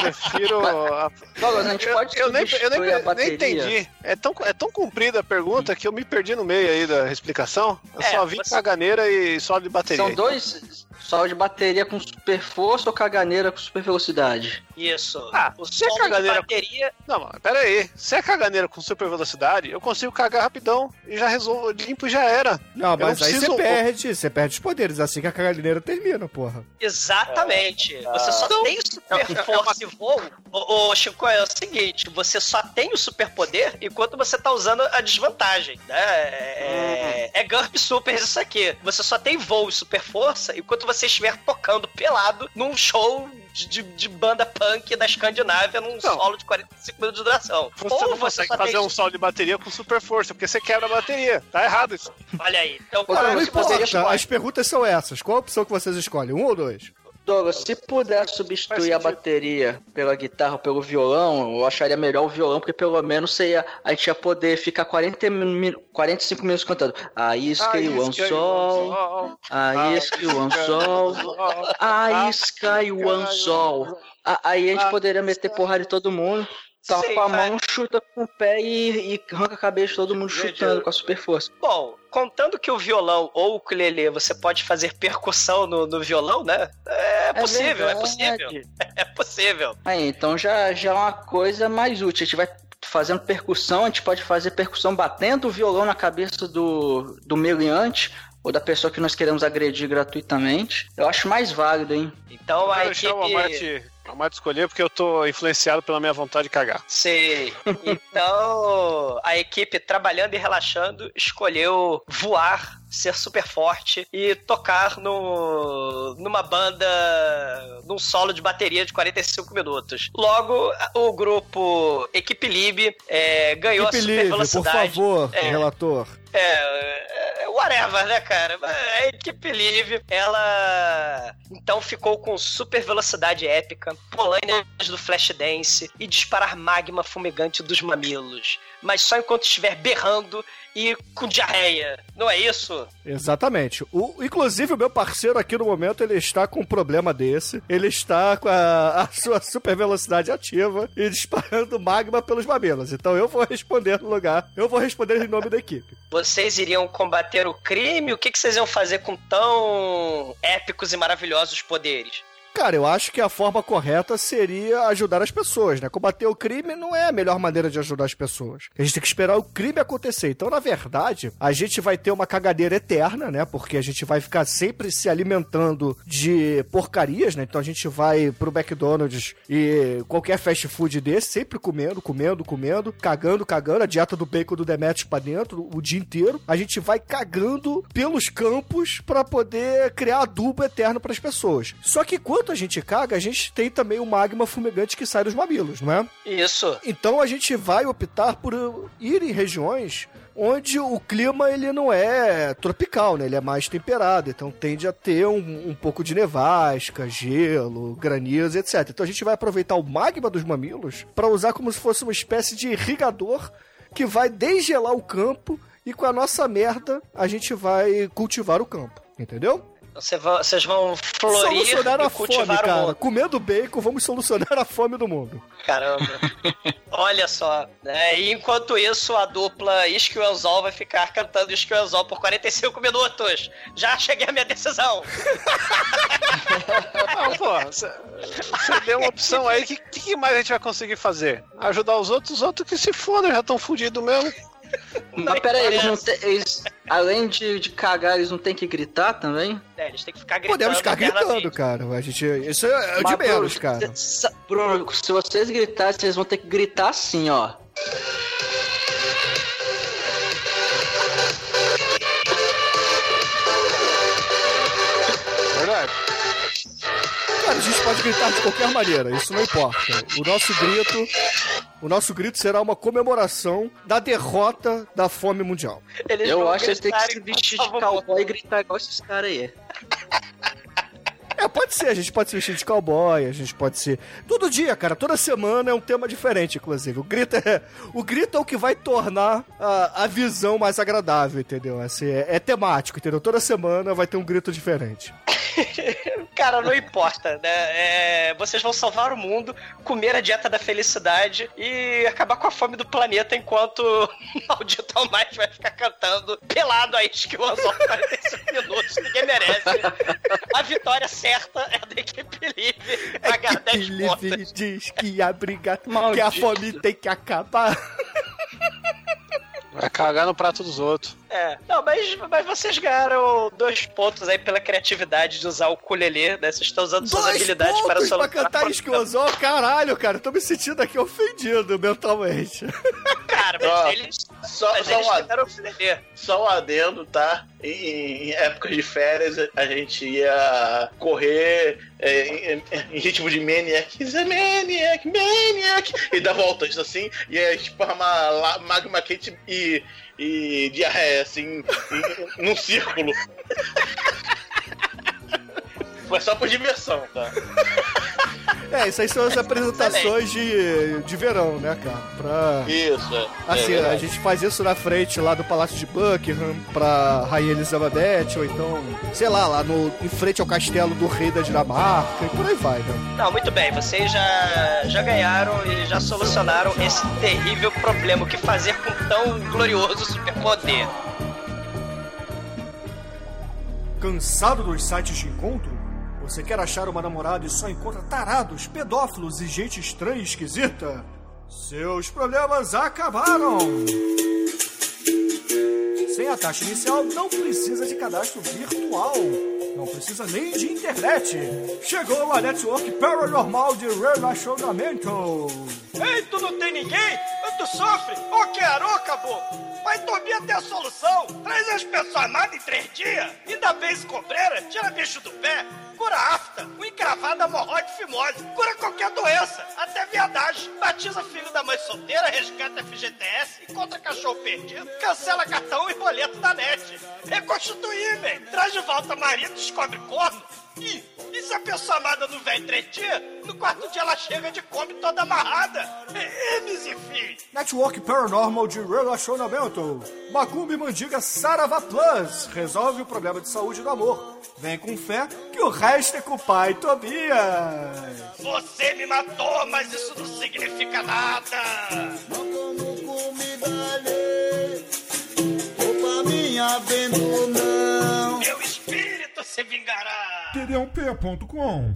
Prefiro. a- Douglas, a gente Eu, pode eu nem, eu nem, a nem bateria. entendi. É tão, é tão comprida a pergunta que eu me perdi no meio aí da explicação. Eu É, só vi você- caganeira e solo de bateria. São dois solo de bateria com super força ou caganeira com super velocidade? Isso. Ah, o se é solo de caganeira- bateria. Não, mas pera aí. Se é caganeira com super velocidade, eu consigo cagar rapidão e já resolvo, limpo e já era. Não, Eu mas não aí preciso- você perde, você perde os poderes, assim que a caganeira termina, porra. Exatamente. Você só Então, tem super força e voo. Ô, Chico, é o seguinte: você só tem o superpoder enquanto você tá usando a desvantagem. Né? É, é GURP Super isso aqui. Você só tem voo e super força enquanto você estiver tocando pelado num show de, de- banda punk da Escandinávia num solo de 45 minutos de duração. Você Ou não você consegue só fazer tem. um solo de bateria com super força, porque você quebra a bateria. Tá errado isso. Olha aí. Então, Ô, Cara, não as perguntas são essas. Qual a opção que vocês escolhem? Um ou dois? Douglas, se puder substituir a bateria pela guitarra ou pelo violão, eu acharia melhor o violão, porque pelo menos você ia- a gente ia poder ficar 40 min, 45 minutos cantando. A isca e o anzol, a isca e o anzol, a isca e o anzol. Aí a gente poderia meter porrada em todo mundo. Tá Sim, com a mão, chuta com o pé e, e arranca a cabeça de todo mundo chutando com a super força. Bom, contando que o violão ou o ukulele você pode fazer percussão no, no violão, né? É possível, é, verdade. possível. (laughs) É possível. Aí, então já, já é uma coisa mais útil. A gente vai fazendo percussão, a gente pode fazer percussão batendo o violão na cabeça do, do meliante ou da pessoa que nós queremos agredir gratuitamente. Eu acho mais válido, hein? Então a equipe. O Amarte escolher porque eu tô influenciado pela minha vontade de cagar. Sei. Então, a equipe trabalhando e relaxando escolheu voar, ser super forte e tocar no, numa banda, num solo de bateria de 45 minutos. Logo, o grupo Equipe Lib é, ganhou Equipe a super livre, por velocidade. favor, É. relator. É, é, whatever, né, cara? A equipe livre, ela então ficou com super velocidade épica, polâneas do Flashdance e disparar magma fumegante dos mamilos. Mas só enquanto estiver berrando e com diarreia. Não é isso? Exatamente. O, inclusive, o meu parceiro aqui no momento, ele está com um problema desse. Ele está com a, a sua super velocidade ativa e disparando magma pelos mamilos. Então eu vou responder no lugar. Eu vou responder em nome da equipe. Vocês iriam combater o crime? O que, que vocês iam fazer com tão épicos e maravilhosos poderes? Cara, eu acho que a forma correta seria ajudar as pessoas, né? Combater o crime não é a melhor maneira de ajudar as pessoas. A gente tem que esperar o crime acontecer. Então, na verdade, a gente vai ter uma cagadeira eterna, né? Porque a gente vai ficar sempre se alimentando de porcarias, né? Então a gente vai pro McDonald's e qualquer fast food desse, sempre comendo, comendo, comendo, cagando, cagando, a dieta do bacon do Demetrius pra dentro o dia inteiro. A gente vai cagando pelos campos pra poder criar adubo eterno pras pessoas. Só que enquanto a gente caga, a gente tem também o magma fumegante que sai dos mamilos, não é? Isso. Então a gente vai optar por ir em regiões onde o clima ele não é tropical, né? Ele é mais temperado, então tende a ter um, um pouco de nevasca, gelo, granizo, etc. Então a gente vai aproveitar o magma dos mamilos para usar como se fosse uma espécie de irrigador que vai desgelar o campo e com a nossa merda a gente vai cultivar o campo, entendeu? Vocês vão florir solucionar e a fome, cultivar o cara. mundo. Comendo bacon, vamos solucionar a fome do mundo. Caramba. (laughs) Olha só. Né? E enquanto isso, a dupla Isque e Anzol vai ficar cantando Isque e Anzol por 45 minutos. Já cheguei à minha decisão. (laughs) Não, pô, você deu uma opção aí, o que, que mais a gente vai conseguir fazer? Ajudar os outros? Os outros que se fodam, já estão fudidos mesmo. Mas peraí, eles não têm. eles- além de, de cagar, eles não têm que gritar também? É, eles têm que ficar gritando. Podemos ficar gritando, cara. A gente, isso é, é de menos, Bruno, cara. cê- Bruno, se vocês gritarem, vocês vão ter que gritar assim, ó. Verdade. Cara, a gente pode gritar de qualquer maneira, isso não importa. O nosso grito, o nosso grito será uma comemoração da derrota da fome mundial. Eles Eu acho que eles têm que se vestir de cowboy e gritar igual esses caras aí. É, pode ser, a gente pode se vestir de cowboy, a gente pode ser. Todo dia, cara, toda semana é um tema diferente, inclusive. O grito é, o grito é o que vai tornar a, a visão mais agradável, entendeu? Assim, é, é temático, entendeu? Toda semana vai ter um grito diferente. (laughs) Cara, não importa, né? É, vocês vão salvar o mundo, comer a dieta da felicidade e acabar com a fome do planeta enquanto (laughs) o maldito Almighty vai ficar cantando pelado a Skill Anzol 45 minutos. Ninguém merece. A vitória certa é da equipe livre. Pagar 10 Livre pontas. diz que a briga, que a Maldito. fome tem que acabar. Vai cagar no prato dos outros. É. Não, mas, mas vocês ganharam dois pontos aí pela criatividade de usar o ukulele, né? Vocês estão usando suas Dois habilidades para pontos pra solucionar cantar. Esquiosol, caralho, cara. Tô me sentindo aqui ofendido mentalmente. Cara, mas eles. Só, mas só, eles um, ad- só um adendo, tá? Em, em épocas de férias, a gente ia correr é, em, em ritmo de Maniac. A Maniac, Maniac! E dar voltas assim, e ia esparramar lá magma quente e, e diarreia, assim, num círculo. Mas só por diversão, tá? É, isso aí são as apresentações de, de verão, né, cara? Pra. Isso, é. Assim, é a gente faz isso na frente lá do Palácio de Buckingham pra Rainha Elizabeth, ou então, sei lá, lá no, em frente ao castelo do rei da Dinamarca, e por aí vai, né? Não, muito bem, vocês já, já ganharam e já solucionaram esse terrível problema. O que fazer com tão glorioso superpoder? Cansado dos sites de encontro? Você quer achar uma namorada e só encontra tarados, pedófilos e gente estranha e esquisita? Seus problemas acabaram! Sem a taxa inicial, não precisa de cadastro virtual. Não precisa nem de internet. Chegou a Network Paranormal de Relacionamento. Ei, tu não tem ninguém? Tu sofre? Ô, quero, caboclo! Vai dormir até a solução! Traz as pessoas amadas em três dias! Ainda vez cobreira, tira bicho do pé, cura afta, um encravado, hemorroide, fimose, cura qualquer doença, até viadagem, batiza filho da mãe solteira, resgata FGTS, encontra cachorro perdido, cancela cartão e boleto da net. Reconstituir, velho! Traz de volta marido, descobre corno. Ih, e se a pessoa amada não vem em três dias, no quarto dia ela chega de come toda amarrada. Emes e filhos. Network Paranormal de Relacionamento. Macumbi Mandiga Sarava Plus. Resolve o problema de saúde do amor. Vem com fé que o resto é com o pai Tobias. Você me matou, mas isso não significa nada. Meu espírito se vingará. td1p.com.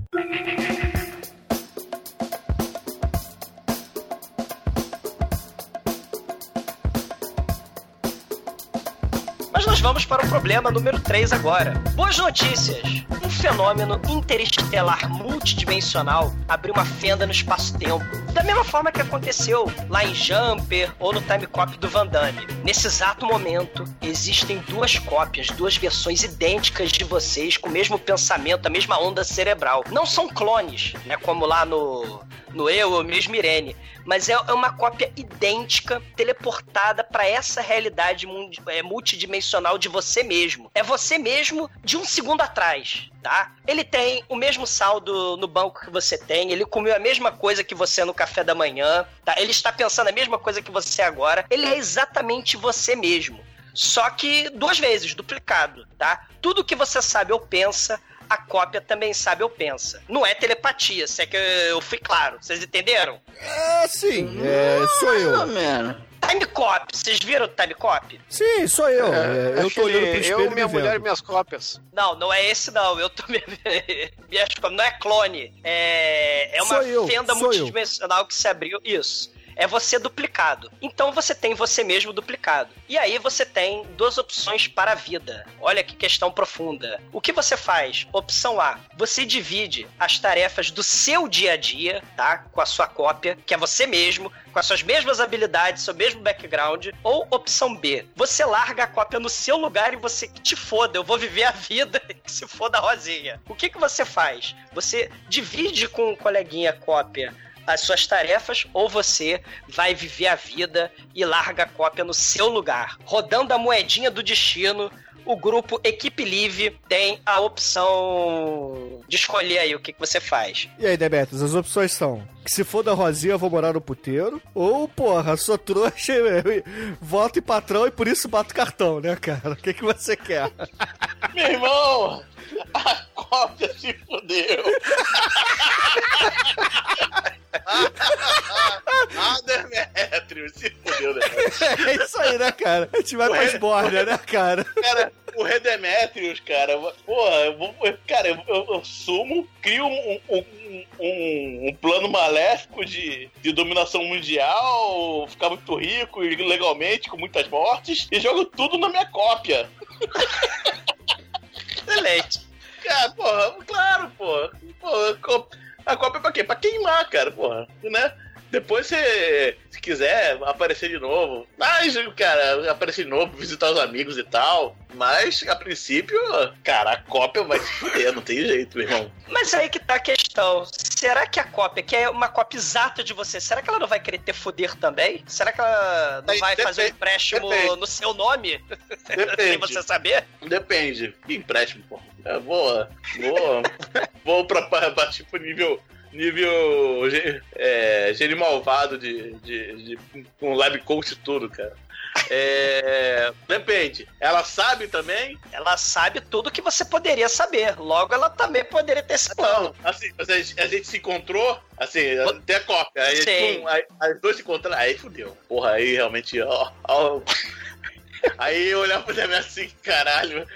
Mas nós vamos para o problema número 3 agora. Boas notícias! Um fenômeno interestelar multidimensional abriu uma fenda no espaço-tempo. Da mesma forma que aconteceu lá em Jumper ou no Time Cop do Van Damme. Nesse exato momento, existem duas cópias, duas versões idênticas de vocês, com o mesmo pensamento, a mesma onda cerebral. Não são clones, né? Como lá no, no Eu, ou mesmo Irene. Mas é, é uma cópia idêntica, teleportada para essa realidade é, multidimensional de você mesmo. É você mesmo de um segundo atrás, tá? Ele tem o mesmo saldo no banco que você tem, ele comeu a mesma coisa que você no café da manhã, tá? Ele está pensando a mesma coisa que você agora. Ele é exatamente você mesmo. Só que duas vezes, duplicado, tá? Tudo que você sabe ou pensa, a cópia também sabe ou pensa. Não é telepatia, se é que eu fui claro. Vocês entenderam? É, sim, é, sou eu. menos. Time Cop, vocês viram o Time Cop? Sim, sou eu. É, eu tô olhando pro espelho eu, minha mulher e minhas cópias. Não, não é esse não. Eu tô (laughs) me... minhas cópias- Não é clone. É, é uma fenda sou eu. multidimensional que se abriu. Isso. É você duplicado. Então você tem você mesmo duplicado. E aí você tem duas opções para a vida. Olha que questão profunda. O que você faz? Opção A. Você divide as tarefas do seu dia a dia, tá? Com a sua cópia, que é você mesmo, com as suas mesmas habilidades, seu mesmo background. Ou opção B. Você larga a cópia no seu lugar e você te foda. Eu vou viver a vida (laughs) que se foda a Rosinha. O que, que você faz? Você divide com o coleguinha cópia as suas tarefas ou você vai viver a vida e larga a cópia no seu lugar. Rodando a moedinha do destino, o grupo Equipe Live tem a opção de escolher aí o que, que você faz. E aí, Demetrius, as opções são que se for da Rosinha eu vou morar no puteiro, ou, porra, sou trouxa, e- voto em patrão e por isso bato cartão, né, cara? O que, que você quer? (laughs) Meu irmão, (laughs) a cópia se fudeu. ah, Demetrius, se fudeu, Demetrius. É isso aí, né, cara? A gente vai Ué, pra esbórnia, né, cara? Cara, o Redemetrius, cara, porra, eu vou, cara, eu, eu, eu sumo, crio um, um, um, um plano maléfico de, de dominação mundial, ficar muito rico legalmente, com muitas mortes, e jogo tudo na minha cópia. (laughs) Excelente. Cara, porra, claro, porra. porra a cópia é pra quê? Pra queimar, cara, porra, né? Depois você, se quiser, aparecer de novo. Mas, cara, aparecer de novo, visitar os amigos e tal. Mas, a princípio, cara, a cópia vai se fuder, não tem jeito, meu irmão. Mas aí que tá a questão. Será que a cópia, que é uma cópia exata de você, será que ela não vai querer ter poder também? Será que ela não Aí, vai fazer um depende- empréstimo depende. no seu nome? Sem Depende. você saber? Depende. Que empréstimo, porra. Eu vou. Vou. (laughs) vou pra, pra, pra tipo nível. Nível. É, gênio malvado de, de, de. Com lab coach e tudo, cara. É, depende. Ela sabe também? Ela sabe tudo que você poderia saber. Logo, ela também poderia ter esse plano. Não, assim, a gente, a gente se encontrou, assim, tem a cópia. Aí, Sim. aí, os dois se encontraram, aí fudeu. Porra, aí realmente, ó. ó. (laughs) Aí eu olhava pra mim assim, caralho,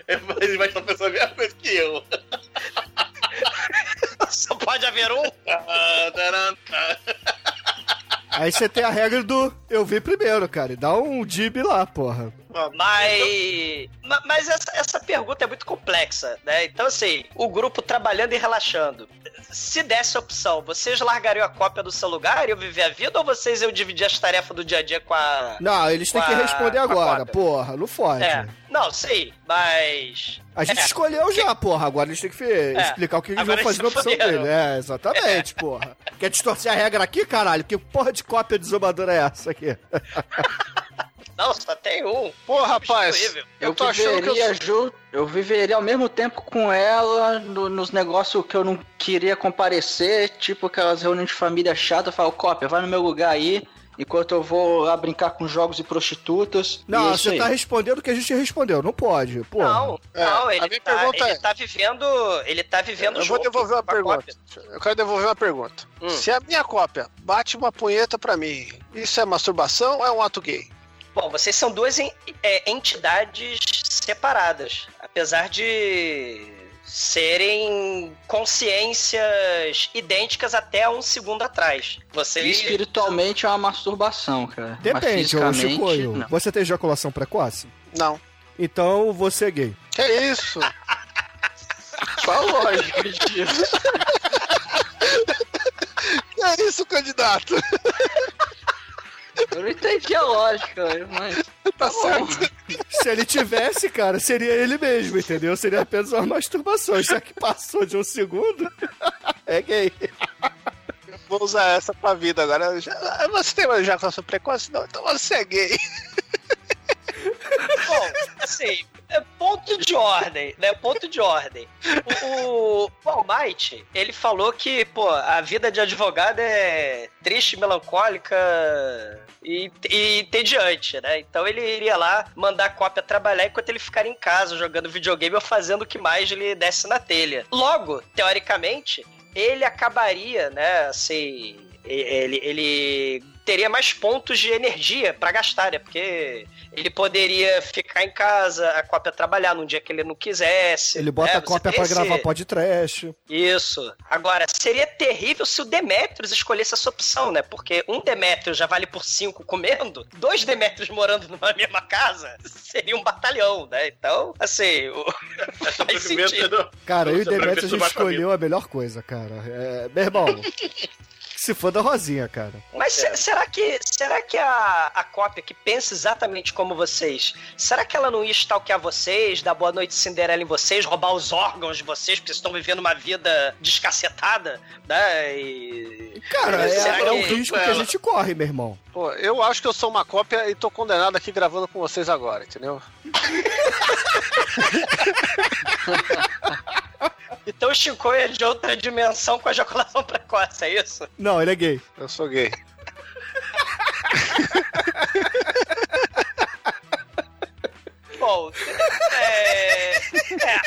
ele vai estar pensando a mesma coisa que eu. (laughs) Só pode haver um. Ah. Aí você tem a regra do eu vi primeiro, cara. E dá um dib lá, porra. Mas, ma- mas essa, essa pergunta é muito complexa, né? Então, assim, o grupo trabalhando e relaxando. Se desse a opção, vocês largariam a cópia do seu lugar e eu viver a vida ou vocês iam dividir as tarefas do dia a dia com a. Não, eles têm que responder a agora, porra. Não fode. É. Não, sei, mas. A gente É. escolheu já, porra. Agora eles têm que fe- explicar o que eles Agora vão fazer na opção fuderam. dele. É, exatamente, porra. Quer distorcer a regra aqui, caralho? Que porra de cópia desomadora é essa aqui? (laughs) Não, só tem um. Pô, rapaz, eu Eu, tô achando que eu viveria ju- eu viveria ao mesmo tempo com ela no- nos negócios que eu não queria comparecer, tipo aquelas reuniões de família chata, eu falo, cópia, vai no meu lugar aí, enquanto eu vou lá brincar com jogos e prostitutas. e Não, é isso você aí. tá respondendo o que a gente respondeu. Não pode, porra. Não, É, não, a ele, minha tá, ele é- tá vivendo. Ele tá vivendo Eu junto vou devolver uma pergunta. cópia. Eu quero devolver uma pergunta. Hum. Se a minha cópia bate uma punheta pra mim, isso é masturbação ou é um ato gay? Bom, vocês são duas en- é, entidades separadas. Apesar de serem consciências idênticas até um segundo atrás. Vocês. Espiritualmente é uma masturbação, cara. Mas Depende, ô Chicoio. não. Você tem ejaculação precoce? Não. Então você é gay. Que isso? (laughs) Qual a lógica disso? (laughs) que é isso, candidato? Eu não entendi a lógica, mas. (laughs) Tá certo. (laughs) Se ele tivesse, cara, seria ele mesmo, entendeu? Seria apenas uma masturbação. Já que passou de um segundo, (laughs) é gay. Vou usar essa pra vida agora. Já- Você tem uma ejaculação precoce? Não, então você é gay. (laughs) Bom, assim, é ponto de ordem, né? Ponto de ordem. O, o All Might, ele falou que, pô, a vida de advogado é triste, melancólica e, e entediante, né? Então ele iria lá mandar a cópia trabalhar enquanto ele ficar em casa jogando videogame ou fazendo o que mais lhe desse na telha. Logo, teoricamente, ele acabaria, né, assim, ele, ele teria mais pontos de energia pra gastar, né? Porque ele poderia ficar em casa, a cópia trabalhar num dia que ele não quisesse. Ele bota né? a cópia pra esse- gravar podcast. Isso. Agora, seria terrível se o Demetrius escolhesse essa opção, né? Porque um Demetrius já vale por cinco comendo, dois Demetrius morando numa (laughs) mesma casa seria um batalhão, né? Então, assim, o... Essa (laughs) faz sentido. do- Cara, eu e o Demetrius a gente escolheu a melhor coisa, cara. É, meu irmão, se foda a Rosinha, cara. Mas se- será que, será que a, a cópia que pensa exatamente como vocês, será que ela não ia stalkear vocês, dar boa noite Cinderela em vocês, roubar os órgãos de vocês, porque vocês estão vivendo uma vida descacetada, né? E... Cara, é, é um que- risco que a gente corre, meu irmão. Pô, eu acho que eu sou uma cópia e tô condenado aqui gravando com vocês agora, entendeu? (laughs) Então o Chico é de outra dimensão com ejaculação (laughs) precoce, é isso? Não, ele é gay. Eu sou gay. (laughs) Bom, é... é.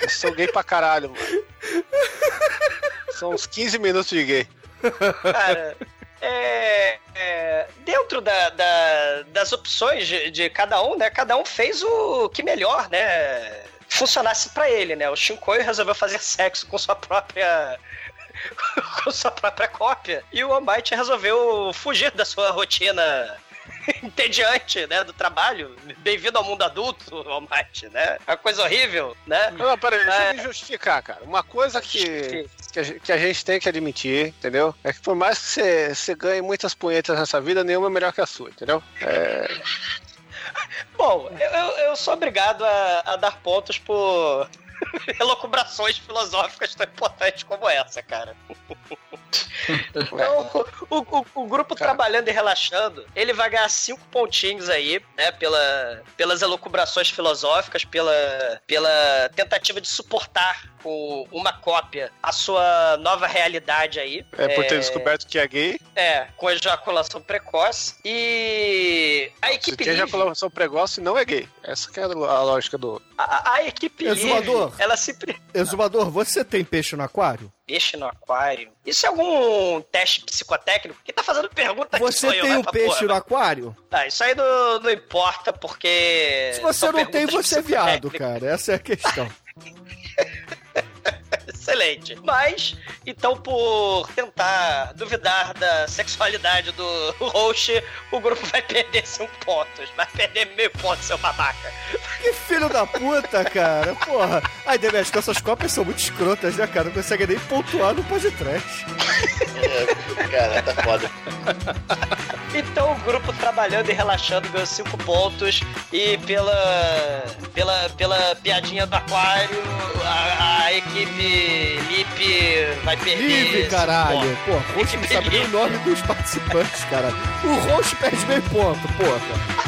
Eu sou gay pra caralho, mano. São uns 15 minutos de gay. Cara, é, é, dentro da- da- das opções de, de cada um, né? Cada um fez o que melhor, né? Funcionasse pra ele, né? O Shinkoi resolveu fazer sexo com sua própria. (laughs) com sua própria cópia. E o Almighty resolveu fugir da sua rotina (laughs) entediante, né? Do trabalho. Bem-vindo ao mundo adulto, (laughs) Almighty, né? Uma coisa horrível, né? Não, peraí, deixa É. eu me justificar, cara. Uma coisa que, que, a, que a gente tem que admitir, entendeu? É que por mais que você, você ganhe muitas punhetas nessa vida, nenhuma é melhor que a sua, entendeu? É, Bom, eu, eu- eu sou obrigado a, a dar pontos por (laughs) elucubrações filosóficas tão importantes como essa, cara. (laughs) Então, o, o- o grupo trabalhando e relaxando, ele vai ganhar cinco pontinhos aí, né? Pela, pelas elucubrações filosóficas, pela, pela tentativa de suportar com uma cópia a sua nova realidade aí. é por ter descoberto que é gay. É, com ejaculação precoce. E a Se equipe tem livre, ejaculação precoce, não é gay. Essa que é a lógica do. a, a equipe Exumador. Livre, ela se Exumador, você tem peixe no aquário? peixe no aquário. Isso é algum teste psicotécnico? Quem tá fazendo pergunta Você sou eu, tem vai um peixe porra. no aquário? Tá, isso aí não, não importa, porque. Se você não tem, você é viado, cara. Essa é a questão. (laughs) Excelente. Mas, então, por tentar duvidar da sexualidade do (laughs) host, o grupo vai perder cinco pontos. Vai perder meio ponto, seu babaca. Que filho da puta, cara. Porra. Ai, Demetrio, que essas cópias são muito escrotas, né, cara? Não consegue nem pontuar no podcast. É, cara, tá foda. Então o grupo trabalhando e relaxando ganhou 5 pontos. E pela, pela, pela piadinha do aquário, a, a equipe Lip vai perder. Cinco caralho. Pô, o host não sabe nem o nome dos participantes, cara. O host perde meio ponto, porra.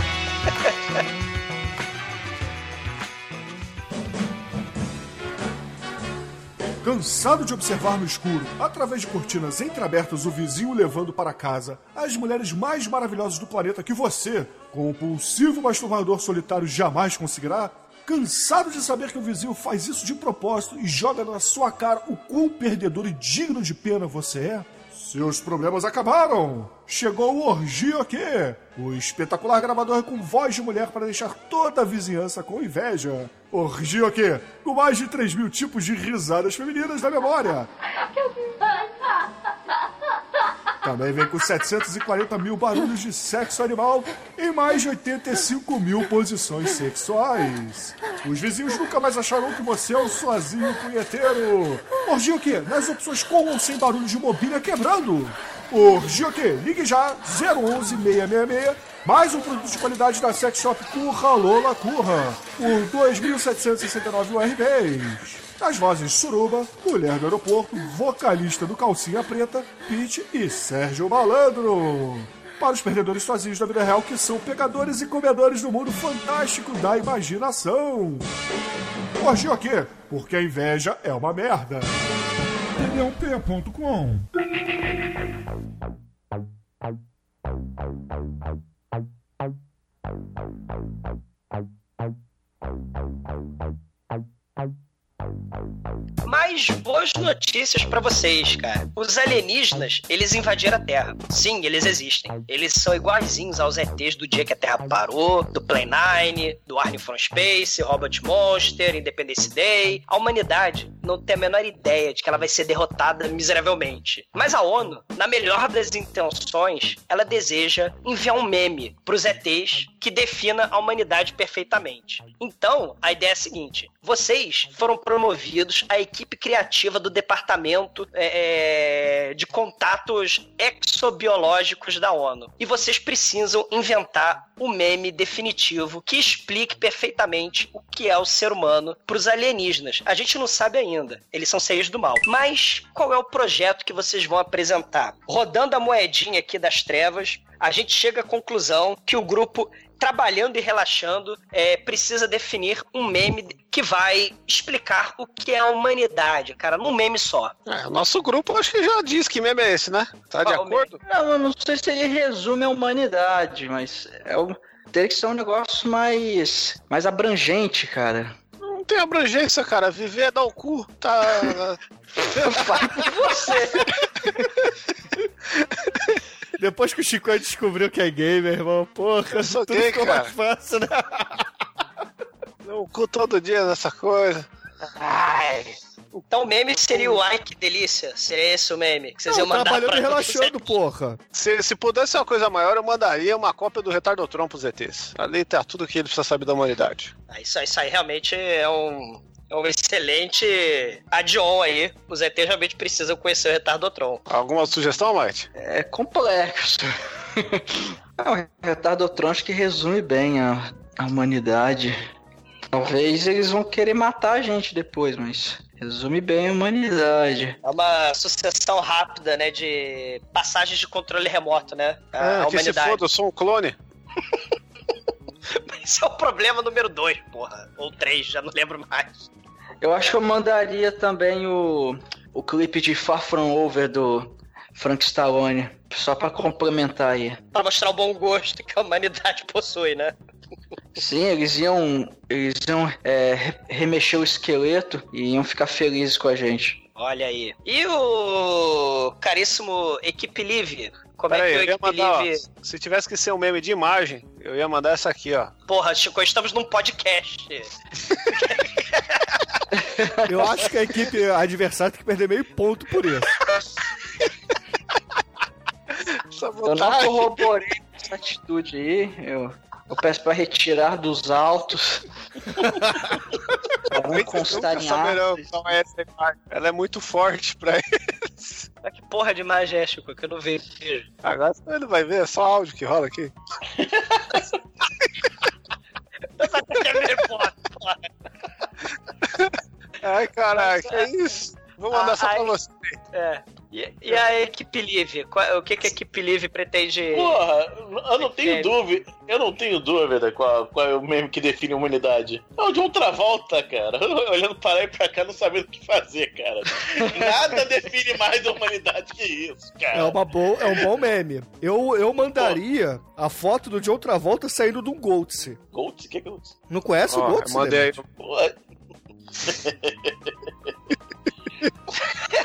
Cansado de observar no escuro, através de cortinas entreabertas, o vizinho levando para casa as mulheres mais maravilhosas do planeta que você, compulsivo masturbador solitário, jamais conseguirá? Cansado de saber que o vizinho faz isso de propósito e joga na sua cara o quão perdedor e digno de pena você é? Seus problemas acabaram! Chegou o Orgia aqui! O espetacular gravador com voz de mulher para deixar toda a vizinhança com inveja. Orgia aqui, com mais de 3 mil tipos de risadas femininas na memória. Também vem com 740 mil barulhos de sexo animal e mais de 85 mil posições sexuais. Os vizinhos nunca mais acharão que você é um sozinho punheteiro. Orgia o quê? Nas opções com ou sem barulho de mobília quebrando. Orgia o quê? Ligue já 011 666 mais um produto de qualidade da Sex Shop Curra Lola Curra por 2.769 URBs. As vozes Suruba, Mulher do Aeroporto, vocalista do Calcinha Preta, Pete e Sérgio Malandro. Para os perdedores sozinhos da vida real que são pegadores e comedores do mundo fantástico da imaginação. Orgia o quê? Porque a inveja é uma merda. TDUP.com Mais boas notícias pra vocês, cara. Os alienígenas, eles invadiram a Terra. Sim, eles existem. Eles são iguaizinhos aos ETs do dia que a Terra parou, do Play 9, do Arne from Space, Robot Monster, Independence Day. A humanidade não tem a menor ideia de que ela vai ser derrotada miseravelmente. Mas a ONU, na melhor das intenções, ela deseja enviar um meme pros ETs que defina a humanidade perfeitamente. Então, a ideia é a seguinte: vocês foram promovidos à equipe criativa do departamento é, é, de contatos exobiológicos da ONU. E vocês precisam inventar o meme definitivo que explique perfeitamente o que é o ser humano para os alienígenas. A gente não sabe ainda, eles são seres do mal. Mas qual é o projeto que vocês vão apresentar? Rodando a moedinha aqui das trevas, a gente chega à conclusão que o grupo trabalhando e relaxando, é, precisa definir um meme que vai explicar o que é a humanidade, cara, num meme só. É, o nosso grupo acho que já diz que meme é esse, né? Tá de Qual acordo? Não, eu não sei se ele resume a humanidade, mas é um, teria que ser um negócio mais, mais abrangente, cara. Não tem abrangência, cara. Viver é dar o cu. Tá. (laughs) Você. Depois que o Chico descobriu que é gay, meu irmão, porra, Eu sou tudo gay, ficou cara. mais fácil, né? O cu todo dia nessa coisa. Ai. Então o meme seria o ai que delícia. Seria esse o meme que vocês Não, iam mandar trabalhando pra e relaxando, porra. Se, se pudesse uma coisa maior, eu mandaria uma cópia do Retardotron pros ETs. Ali tá tudo que ele precisa saber da humanidade. Ah, Isso, isso aí realmente é um, é um excelente add-on aí. Os ET realmente precisam conhecer o Retardotron. Alguma sugestão, Mike? É complexo. (laughs) É um retardotron acho que resume bem a, a humanidade. Talvez eles vão querer matar a gente depois, mas resume bem a humanidade. É uma sucessão rápida, né, de passagens de controle remoto, né? A, Ah, a que se humanidade. foda, eu sou um clone. (laughs) Esse é o problema número dois, porra. Ou três, já não lembro mais. Eu acho que eu mandaria também o, o clipe de Far From Over do Frank Stallone, só pra complementar aí. Pra mostrar o bom gosto que a humanidade possui, né? Sim, eles iam, eles iam é, re- remexer o esqueleto e iam ficar felizes com a gente. Olha aí. E o caríssimo Equipe Live? Como Pera é aí, que eu o ia Equipe mandar, ó, se tivesse que ser um meme de imagem, eu ia mandar essa aqui, ó. Porra, Chico, estamos num podcast. (laughs) Eu acho que a equipe adversária tem que perder meio ponto por isso. Essa Eu não corroborei essa atitude aí. Eu, eu peço pra retirar dos autos. Vamos (laughs) constar em atos. não é essa imagem. Ela é muito forte pra (laughs) ele. Mas que porra de imagem é, Chico, que eu não vejo. Agora ele vai ver, é só áudio que rola aqui. (laughs) Ai, caralho, que isso? Vou mandar Ah, só pra ai. você. É. E, e a Equipe Live? Qual- o que, que a Equipe Live pretende... Porra, eu não tenho dúvida. Eu não tenho dúvida qual, qual é o meme que define a humanidade. É o de outra volta, cara. (laughs) Olhando para lá e pra cá, não sabendo o que fazer, cara. Nada (laughs) define mais a humanidade que isso, cara. É, uma bo... é um bom meme. Eu, eu mandaria a foto do John Travolta saindo de um Goltz. Goltz? O que é Goltz? Não conhece Ó, o Goltz? mandei aí. (laughs)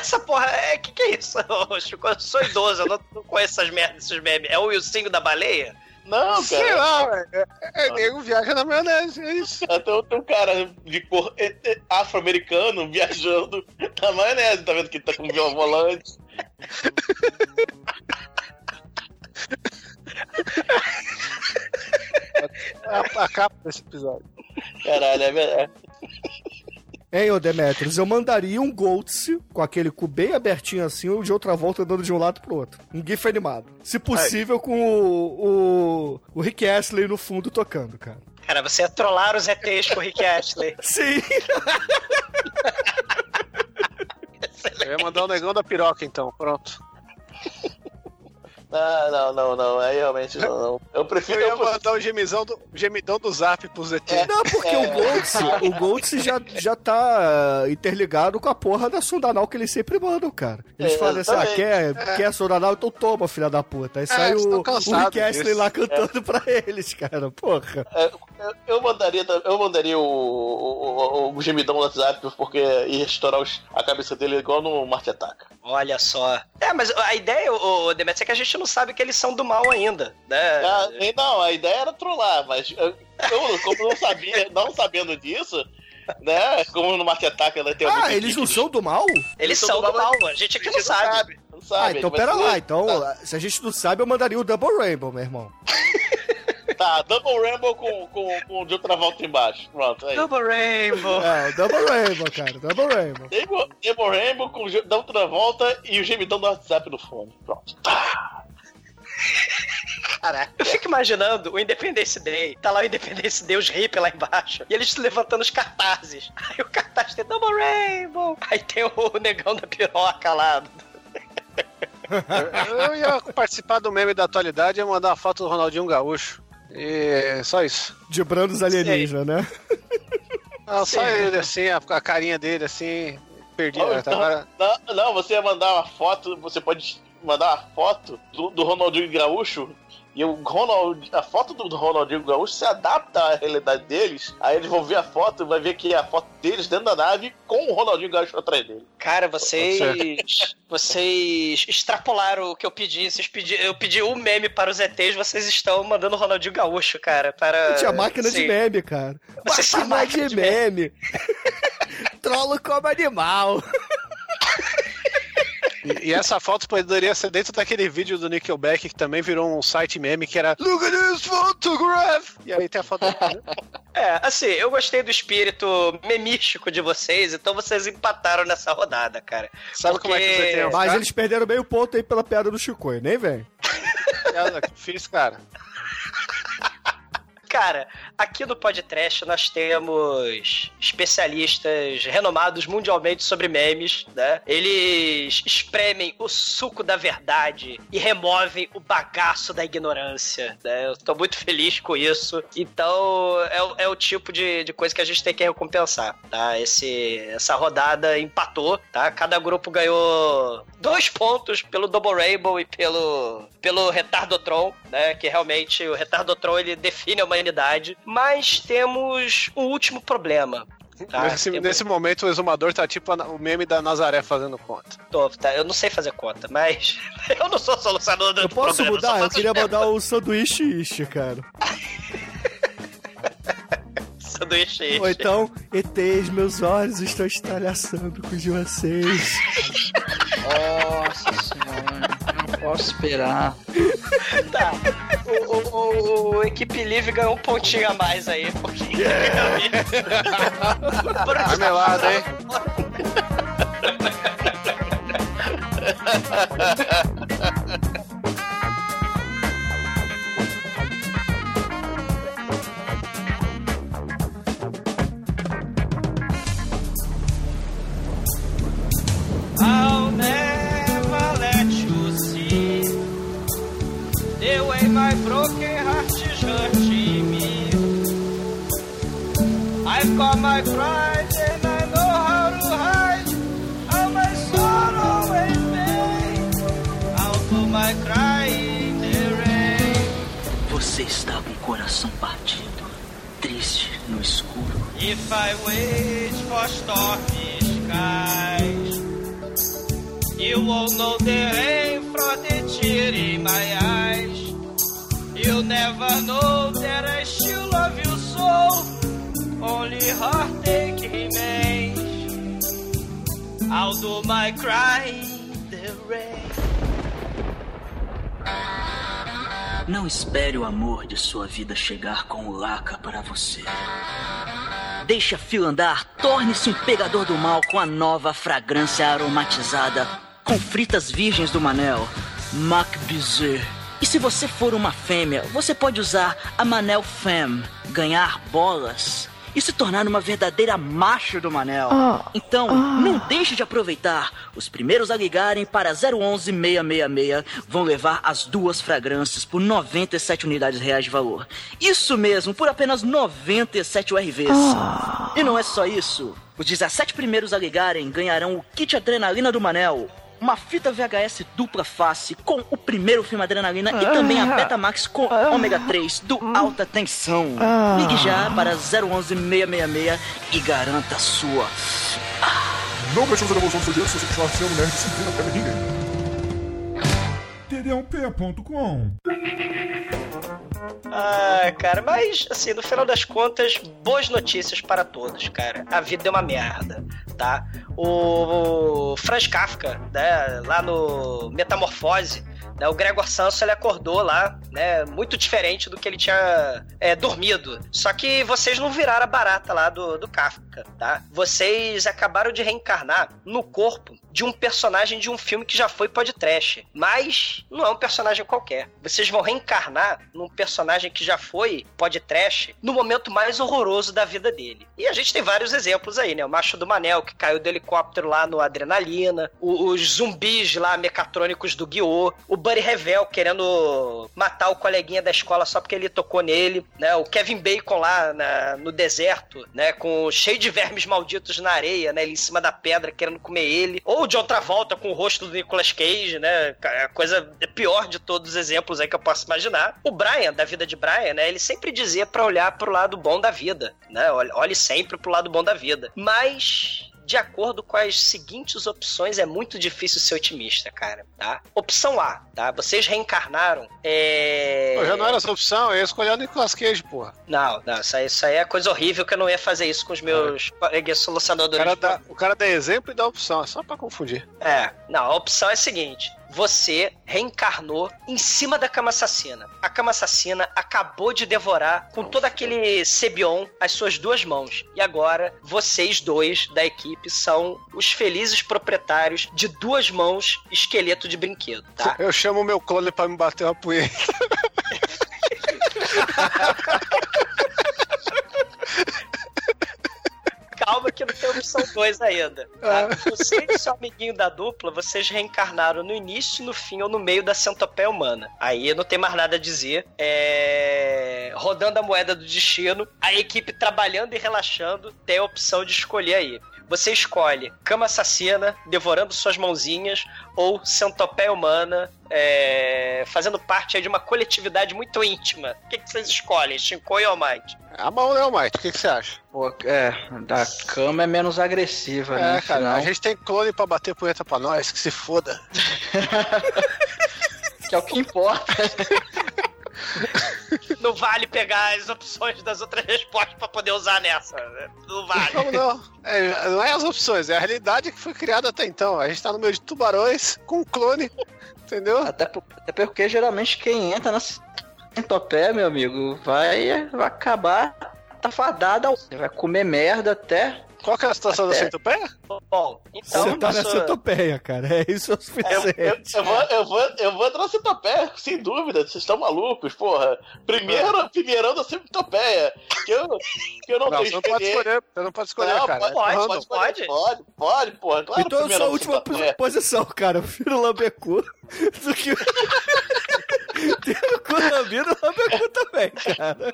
Essa porra, é, que que é isso, (laughs) Chico? Eu sou idoso, eu não, não conheço essas merdas, esses memes. É o Wilsinho da baleia? Não, Sei cara. lá, velho. É, é, nego viaja na maionese, é isso. Até tem um cara de cor eh, eh, afro-americano viajando na maionese, tá vendo que ele tá com violão volante? (laughs) A, a capa desse episódio. Caralho, é verdade. Hein, ô Demetrius, eu mandaria um Goltz com aquele cu bem abertinho assim, o de outra volta andando de um lado pro outro. Um gif animado. Se possível, com o, o, o Rick Astley no fundo tocando, cara. Cara, você ia trollar os ETs com o Rick Astley. (laughs) Sim! (laughs) Eu ia mandar o negão da piroca, então. Pronto. Não, não, não, não. Aí realmente não, não. Eu prefiro. Eu ia Eu mandar o gemizão do, gemidão do zap pros ET. Não, porque É. o Goltz, o Goltz já, já tá interligado com a porra da sondanal que eles sempre mandam, cara. Eles É, falam assim, ah, quer, quer sondanal? Então toma, filha da puta. Aí sai estão o, o Rick Astley lá cantando pra eles, cara. Porra. É, eu- eu mandaria, eu mandaria o, o, o, o gemidão no WhatsApp porque ia estourar os- a cabeça dele igual no Marte Ataca. Olha só. É, mas a ideia, o Demetrius, é que a gente não sabe que eles são do mal ainda, né? Ah, não, a ideia era trollar, mas eu, eu, como não sabia, (laughs) não sabendo disso, né? Como no Marte Ataca ela tem Ah, eles não são do mal? Eles são são do do mal, mal, a gente aqui A não gente sabe. Não sabe. Ah, então pera ser- lá. Então, Tá, se a gente não sabe, eu mandaria o Double Rainbow, meu irmão. (laughs) tá, Double Rainbow com, com, com o de outra volta embaixo. Pronto, aí. Double Rainbow. É, Double Rainbow, cara. Double Rainbow. Double, Double Rainbow com o outra volta e o gemidão do WhatsApp no fundo. Pronto. Caraca, eu fico imaginando o Independence Day. Tá lá o Independence Day, os hippies lá embaixo. E eles levantando os cartazes. Aí o cartaz tem Double Rainbow. Aí tem o negão da piroca lá. Eu, ia participar do meme da atualidade e ia mandar uma foto do Ronaldinho Gaúcho. E só isso. De brandos alienígenas, né? Ah, só ele assim, a, a carinha dele assim, perdido. Oh, né? então- Agora, Não, não, você ia mandar uma foto, você pode mandar uma foto do, do Ronaldinho Gaúcho E o Ronald, a foto do Ronaldinho Gaúcho se adapta à realidade deles. Aí eles vão ver a foto e vai ver que é a foto deles dentro da nave com o Ronaldinho Gaúcho atrás dele. Cara, vocês. (laughs) Vocês extrapolaram o que eu pedi. Vocês pedi, eu pedi um meme para os ETs, vocês estão mandando o Ronaldinho Gaúcho, cara. Para. Tinha máquina de Sim. meme, cara. Você sabe máquina de meme. (laughs) Trollo como animal. E, e essa foto poderia ser dentro daquele vídeo do Nickelback que também virou um site meme que era Look at this photograph! E aí tem a foto. (laughs) É, assim, eu gostei do espírito memístico de vocês, então vocês empataram nessa rodada, cara. Sabe como é que você tem Mas eles perderam meio ponto aí pela piada do Chicoio, nem vem. (laughs) Fiz, cara. Cara, aqui no podcast nós temos especialistas renomados mundialmente sobre memes, né? Eles espremem o suco da verdade e removem o bagaço da ignorância, né? Eu tô muito feliz com isso. Então, é, é o tipo de, de coisa que a gente tem que recompensar, tá? Esse, essa rodada empatou, tá? Cada grupo ganhou dois pontos pelo Double Rainbow e pelo, pelo Retardotron, né? Que realmente o Retardotron ele define a humanidade. Mas temos um último problema. Tá? nesse, Temos- nesse momento o exumador tá tipo o meme da Nazaré fazendo conta. Tô, tá, eu não sei fazer conta, mas (laughs) eu não sou solucionador do Eu posso problema, mudar? Eu faço queria os mandar o sanduíche ishi, cara. (laughs) sanduíche. Ou então, ETs, meus olhos estão estalhaçando com os de vocês. (laughs) Nossa senhora, posso esperar. (laughs) Tá. O, o, o- o Equipe Livre ganhou um pontinho a mais aí, (laughs) porque. Marmelada, hein? I'll never my broken heart is hurting me. I've got my pride and I know how to hide all my sorrow and pain. I'll do my crying in the rain. Você está com o coração partido, triste no escuro. If I wait for stormy skies, you won't know the rain from the tear in my eyes. Never know that I still love you so. Only heartache remains. I'll do my crying in the rain. Não espere o amor de sua vida chegar com o laca para você. Deixe a fila andar, torne-se um pegador do mal com a nova fragrância aromatizada com fritas virgens do Manel, Mac Bizet. E se você for uma fêmea, você pode usar a Manel Femme, ganhar bolas e se tornar uma verdadeira macho do Manel. Então, não deixe de aproveitar. Os primeiros a ligarem para 011 666 vão levar as duas fragrâncias por 97 unidades reais de valor. Isso mesmo, por apenas 97 URVs. E não é só isso. Os 17 primeiros a ligarem ganharão o kit adrenalina do Manel. Uma fita VHS dupla face com o primeiro filme Adrenalina e também a Betamax com ômega 3 do Alta Tensão. Ligue já para 011 666 e garanta a sua. Não prestamos a devolução do seu dinheiro se você continuar sendo nerd sem ter na pele ninguém. td1p.com Ah, cara, mas assim, no final das contas, boas notícias para todos, cara. A vida é uma merda, tá? O Franz Kafka, né, lá no Metamorfose, né, o Gregor Samsa ele acordou lá, né, muito diferente do que ele tinha é, dormido. Só que vocês não viraram a barata lá do, do Kafka, tá? Vocês acabaram de reencarnar no corpo de um personagem de um filme que já foi podcast, mas não é um personagem qualquer. Vocês vão reencarnar num personagem que já foi podcast no momento mais horroroso da vida dele. E a gente tem vários exemplos aí, né? O macho do Manel que caiu do helicóptero lá no Adrenalina, os zumbis lá mecatrônicos do Guiô, o Buddy Revel querendo matar o coleguinha da escola só porque ele tocou nele, né? O Kevin Bacon lá na- no deserto, né? Com cheio de vermes malditos na areia, né? Ele em cima da pedra querendo comer ele. Ou Ou de outra volta com o rosto do Nicolas Cage, né? A coisa pior de todos os exemplos aí que eu posso imaginar. O Brian, da vida de Brian, né? Ele sempre dizia pra olhar pro lado bom da vida, né? Olhe sempre pro lado bom da vida. Mas de acordo com as seguintes opções, é muito difícil ser otimista, cara, tá? Opção A, tá? Vocês reencarnaram. É... Pô, já não era essa opção, eu ia escolher o Nicolas Cage, porra. Não, não, isso aí, isso aí é coisa horrível que eu não ia fazer isso com os meus colegas O solucionadores. cara, dá, o cara dá exemplo e dá opção, é só pra confundir. É, não, a opção é a seguinte: você reencarnou em cima da cama assassina. A cama assassina acabou de devorar com todo aquele Sebion as suas duas mãos. E agora, vocês dois da equipe são os felizes proprietários de duas mãos esqueleto de brinquedo, tá? (laughs) Eu chamo o meu clone pra me bater uma punheta. (laughs) Calma que não tem opção 2 ainda. (laughs) Tá? Você e seu amiguinho da dupla, vocês reencarnaram no início, no fim ou no meio da centopeia humana. Aí não tem mais nada a dizer. É... Rodando a moeda do destino, a equipe trabalhando e relaxando tem a opção de escolher aí. Você escolhe cama assassina, devorando suas mãozinhas, ou centopeia humana, é, fazendo parte aí de uma coletividade muito íntima. O que, que vocês escolhem, Shinkoi ou Might? A mão, né, Mike? O que, que você acha? Pô, é, da cama é menos agressiva, né? É, cara, Afinal, a gente tem clone pra bater punheta pra nós, que se foda. (laughs) Que é o que importa. (laughs) (laughs) Não vale pegar as opções das outras respostas pra poder usar nessa. Não vale. Como não? É, não é as opções, é a realidade que foi criada até então. A gente tá no meio de tubarões com um clone, (laughs) entendeu? Até, por- até porque geralmente quem entra na centopeia, meu amigo, vai, vai acabar tá fadado ao... Vai comer merda até. Qual que é a situação da Até- centopeia? Bom, então. Você tá na sua- centopeia, cara. É isso é o Eu, eu, suficiente. eu vou, eu, vou, eu vou entrar na centopeia, sem dúvida. Vocês estão malucos, porra. Primeiro, primeirão da centopeia. Que eu, que eu não, Não, tenho você não pode escolher, você não pode escolher, Não, cara. pode, É pode, pode, Pode? pode, porra. Claro, então eu sou a última da posição, cara. Eu prefiro lambecu (laughs) do que. (laughs) Tendo cu lambido, lambecu também, cara.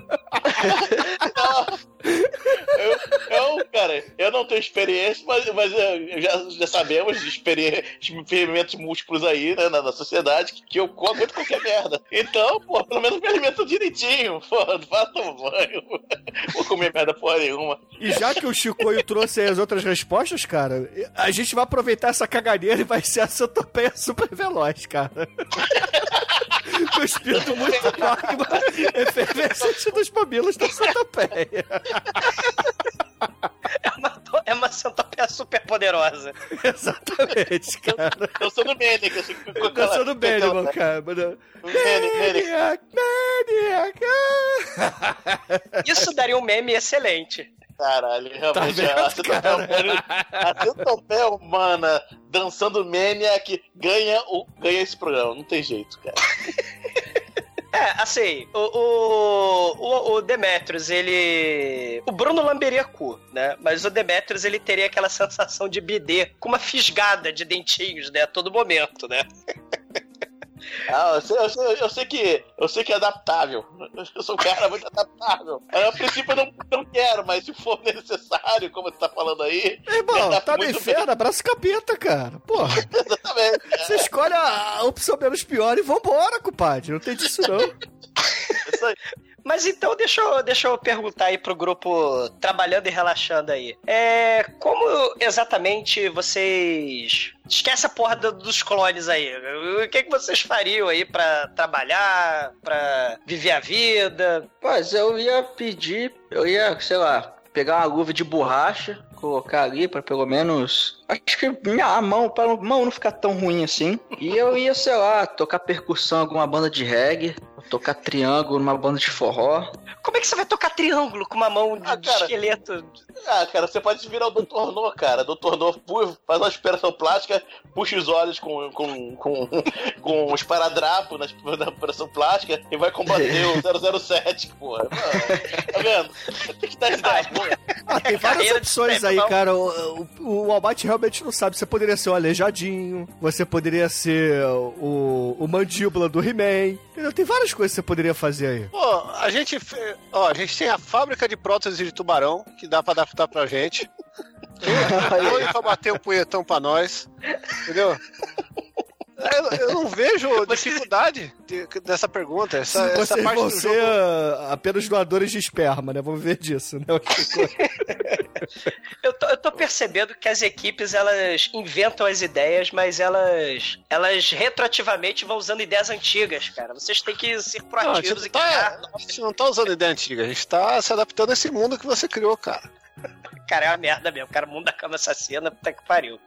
(laughs) Eu, eu, cara, eu não tenho experiência, mas, mas eu- já, já sabemos de experi- experimentos múltiplos aí, né, na, na sociedade, que, que eu como muito qualquer merda. Então, pô, pelo menos me alimento direitinho, pô, faço um banho, vou comer merda porra nenhuma. E já que o Chicoio trouxe aí as outras respostas, cara, a gente vai aproveitar essa caganeira e vai ser a centopeia super veloz, cara. (laughs) (laughs) Com o espírito muito magma efervescente dos mamilos da centopeia. É uma, é uma centopeia super poderosa. (laughs) Exatamente, cara. Dançando Manic, assim, com aquela- Dançando com bem, aquela- irmão, cara. Mano. Manic, Manic. Maniac, Maniac. Isso daria um meme excelente. Caralho, realmente, Tá vendo, a centopeia cara? a centopeia humana dançando Maniac ganha, o, ganha esse programa, não tem jeito, cara. (laughs) É, assim, o, o, o, o Demetrius, ele. O Bruno lamberia cu, né? Mas o Demetrius, ele teria aquela sensação de bidê com uma fisgada de dentinhos, né? A todo momento, né? (laughs) Ah, eu sei, eu, sei, eu sei que eu sei que é adaptável. Eu sou um cara muito adaptável. A princípio eu não, não quero, mas se for necessário, como você tá falando aí, Irmão, tá no muito inferno, abraço capeta, cara. Porra, bem. Exatamente. você escolhe a a opção menos pior e vambora, compadre. Não tem disso, não. Isso aí. Mas então deixa eu, deixa eu perguntar aí pro grupo trabalhando e relaxando aí. É. Como exatamente vocês. Esquece a porra do- dos clones aí. O que, que vocês fariam aí pra trabalhar, pra viver a vida? Mas eu ia pedir, eu ia, sei lá, pegar uma luva de borracha, colocar ali pra pelo menos. Acho que minha mão, pra mão não ficar tão ruim assim. E eu ia, sei lá, tocar percussão alguma banda de reggae, tocar triângulo numa banda de forró. Como é que você vai tocar triângulo com uma mão de, Ah, cara. esqueleto? Ah, cara, você pode virar o Dr. No, cara. Dr. No faz uma aspiração plástica, puxa os olhos com, com, com, (laughs) com um esparadrapo na, na aspiração plástica e vai combater o 007, porra. Mano, tá vendo? Tem que dar ideia, porra. Ah, tem várias opções aí, não. cara. O, o, o realmente não sabe. Você poderia ser o Aleijadinho, você poderia ser o, o Mandíbula do He-Man. Tem várias coisas que você poderia fazer aí. Pô, a gente, ó, a gente tem a fábrica de próteses de tubarão, que dá pra adaptar pra gente. (laughs) Oi pra bater um punhetão pra nós. Entendeu? Eu, eu não vejo dificuldade de- dessa pergunta. Essa, essa Vocês parte vão do ser jogo. ah, apenas doadores de esperma, né? Vamos ver disso, né? (laughs) Eu tô, eu tô percebendo que as equipes elas inventam as ideias, mas elas elas retroativamente vão usando ideias antigas, cara. Vocês têm que ser Não, a, gente proativos não e criar. tá, a gente não tá usando ideia antiga, a gente tá se adaptando a esse mundo que você criou, cara. Cara, é uma merda mesmo. Cara, mundo da cama assassina, puta que pariu.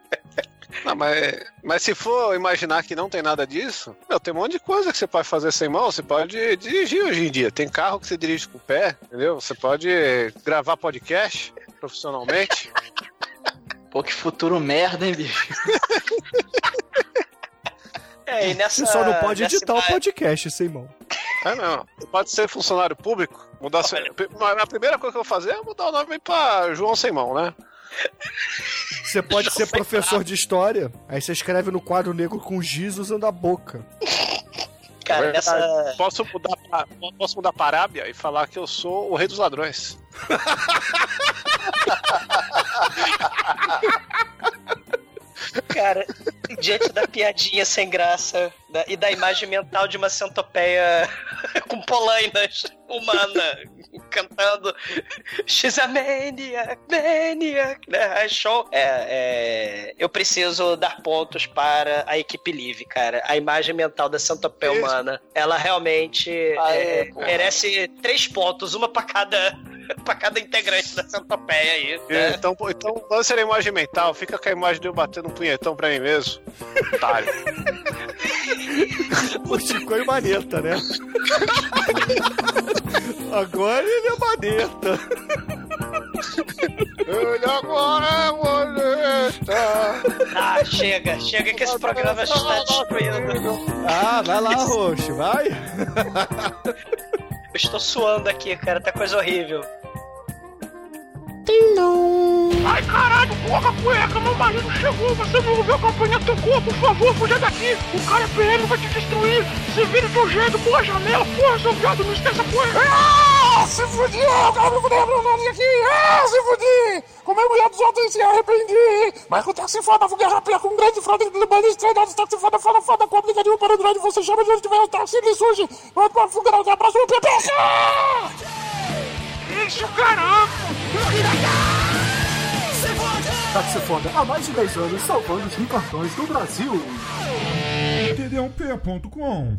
Não, mas, mas se for imaginar que não tem nada disso, meu, tem um monte de coisa que você pode fazer sem mão. Você pode dirigir hoje em dia. Tem carro que você dirige com o pé, entendeu? Você pode gravar podcast profissionalmente. Pô, que futuro merda, hein, bicho? É, e nessa. Você só não pode editar o ima- podcast sem mão. É, não. Você pode ser funcionário público. Mudar seu... A primeira coisa que eu vou fazer é mudar o nome pra João Sem Mão, né? Você pode ser professor de história, aí você escreve no quadro negro com giz usando a boca. Cara, É nessa. verdade. Posso mudar pra, posso mudar pra Arábia e falar que eu sou o rei dos ladrões. (laughs) Cara, diante da piadinha sem graça da- e da imagem mental de uma centopeia (laughs) com polainas humana cantando She's a maniac, maniac, né? É show. É, é, eu preciso dar pontos para a equipe Live, cara. A imagem mental da centopeia humana, ela realmente Aê, é, merece três pontos, uma para cada, (laughs) pra cada integrante da centopeia aí. né? Então, então lance a imagem mental, fica com a imagem de eu batendo um punhetão pra mim mesmo. Otário. (laughs) O Chico é maneta, né? (laughs) Agora ele é maneta. Ele agora é bonita. Ah, chega, chega que esse programa já está destruindo. Ah, vai lá, Roxo, vai. Eu estou suando aqui, cara, tá coisa horrível. Ai caralho, porra, cueca, meu marido chegou, você não ouviu a campanha? Do corpo, por favor, fuja daqui, o cara é PM vai te destruir, se vira do jeito, porra, janela, porra, seu viado, não esqueça, porra. Ah, se fudir, o cara fudeu meu nariz aqui, ah, se fudir, como é mulher dos outros se arrependi, mas que táxi foda, vou guerra pé com um grande fraude de bandas treinados, táxi foda, foda, foda, com aplicativo para Android, você chama de onde tiver o táxi, ele surge, vai pra fuga, abraço, o Pepe, Isso, caramba! Táxi Foda, há mais de 10 anos salvando os ricartões do Brasil. td1p.com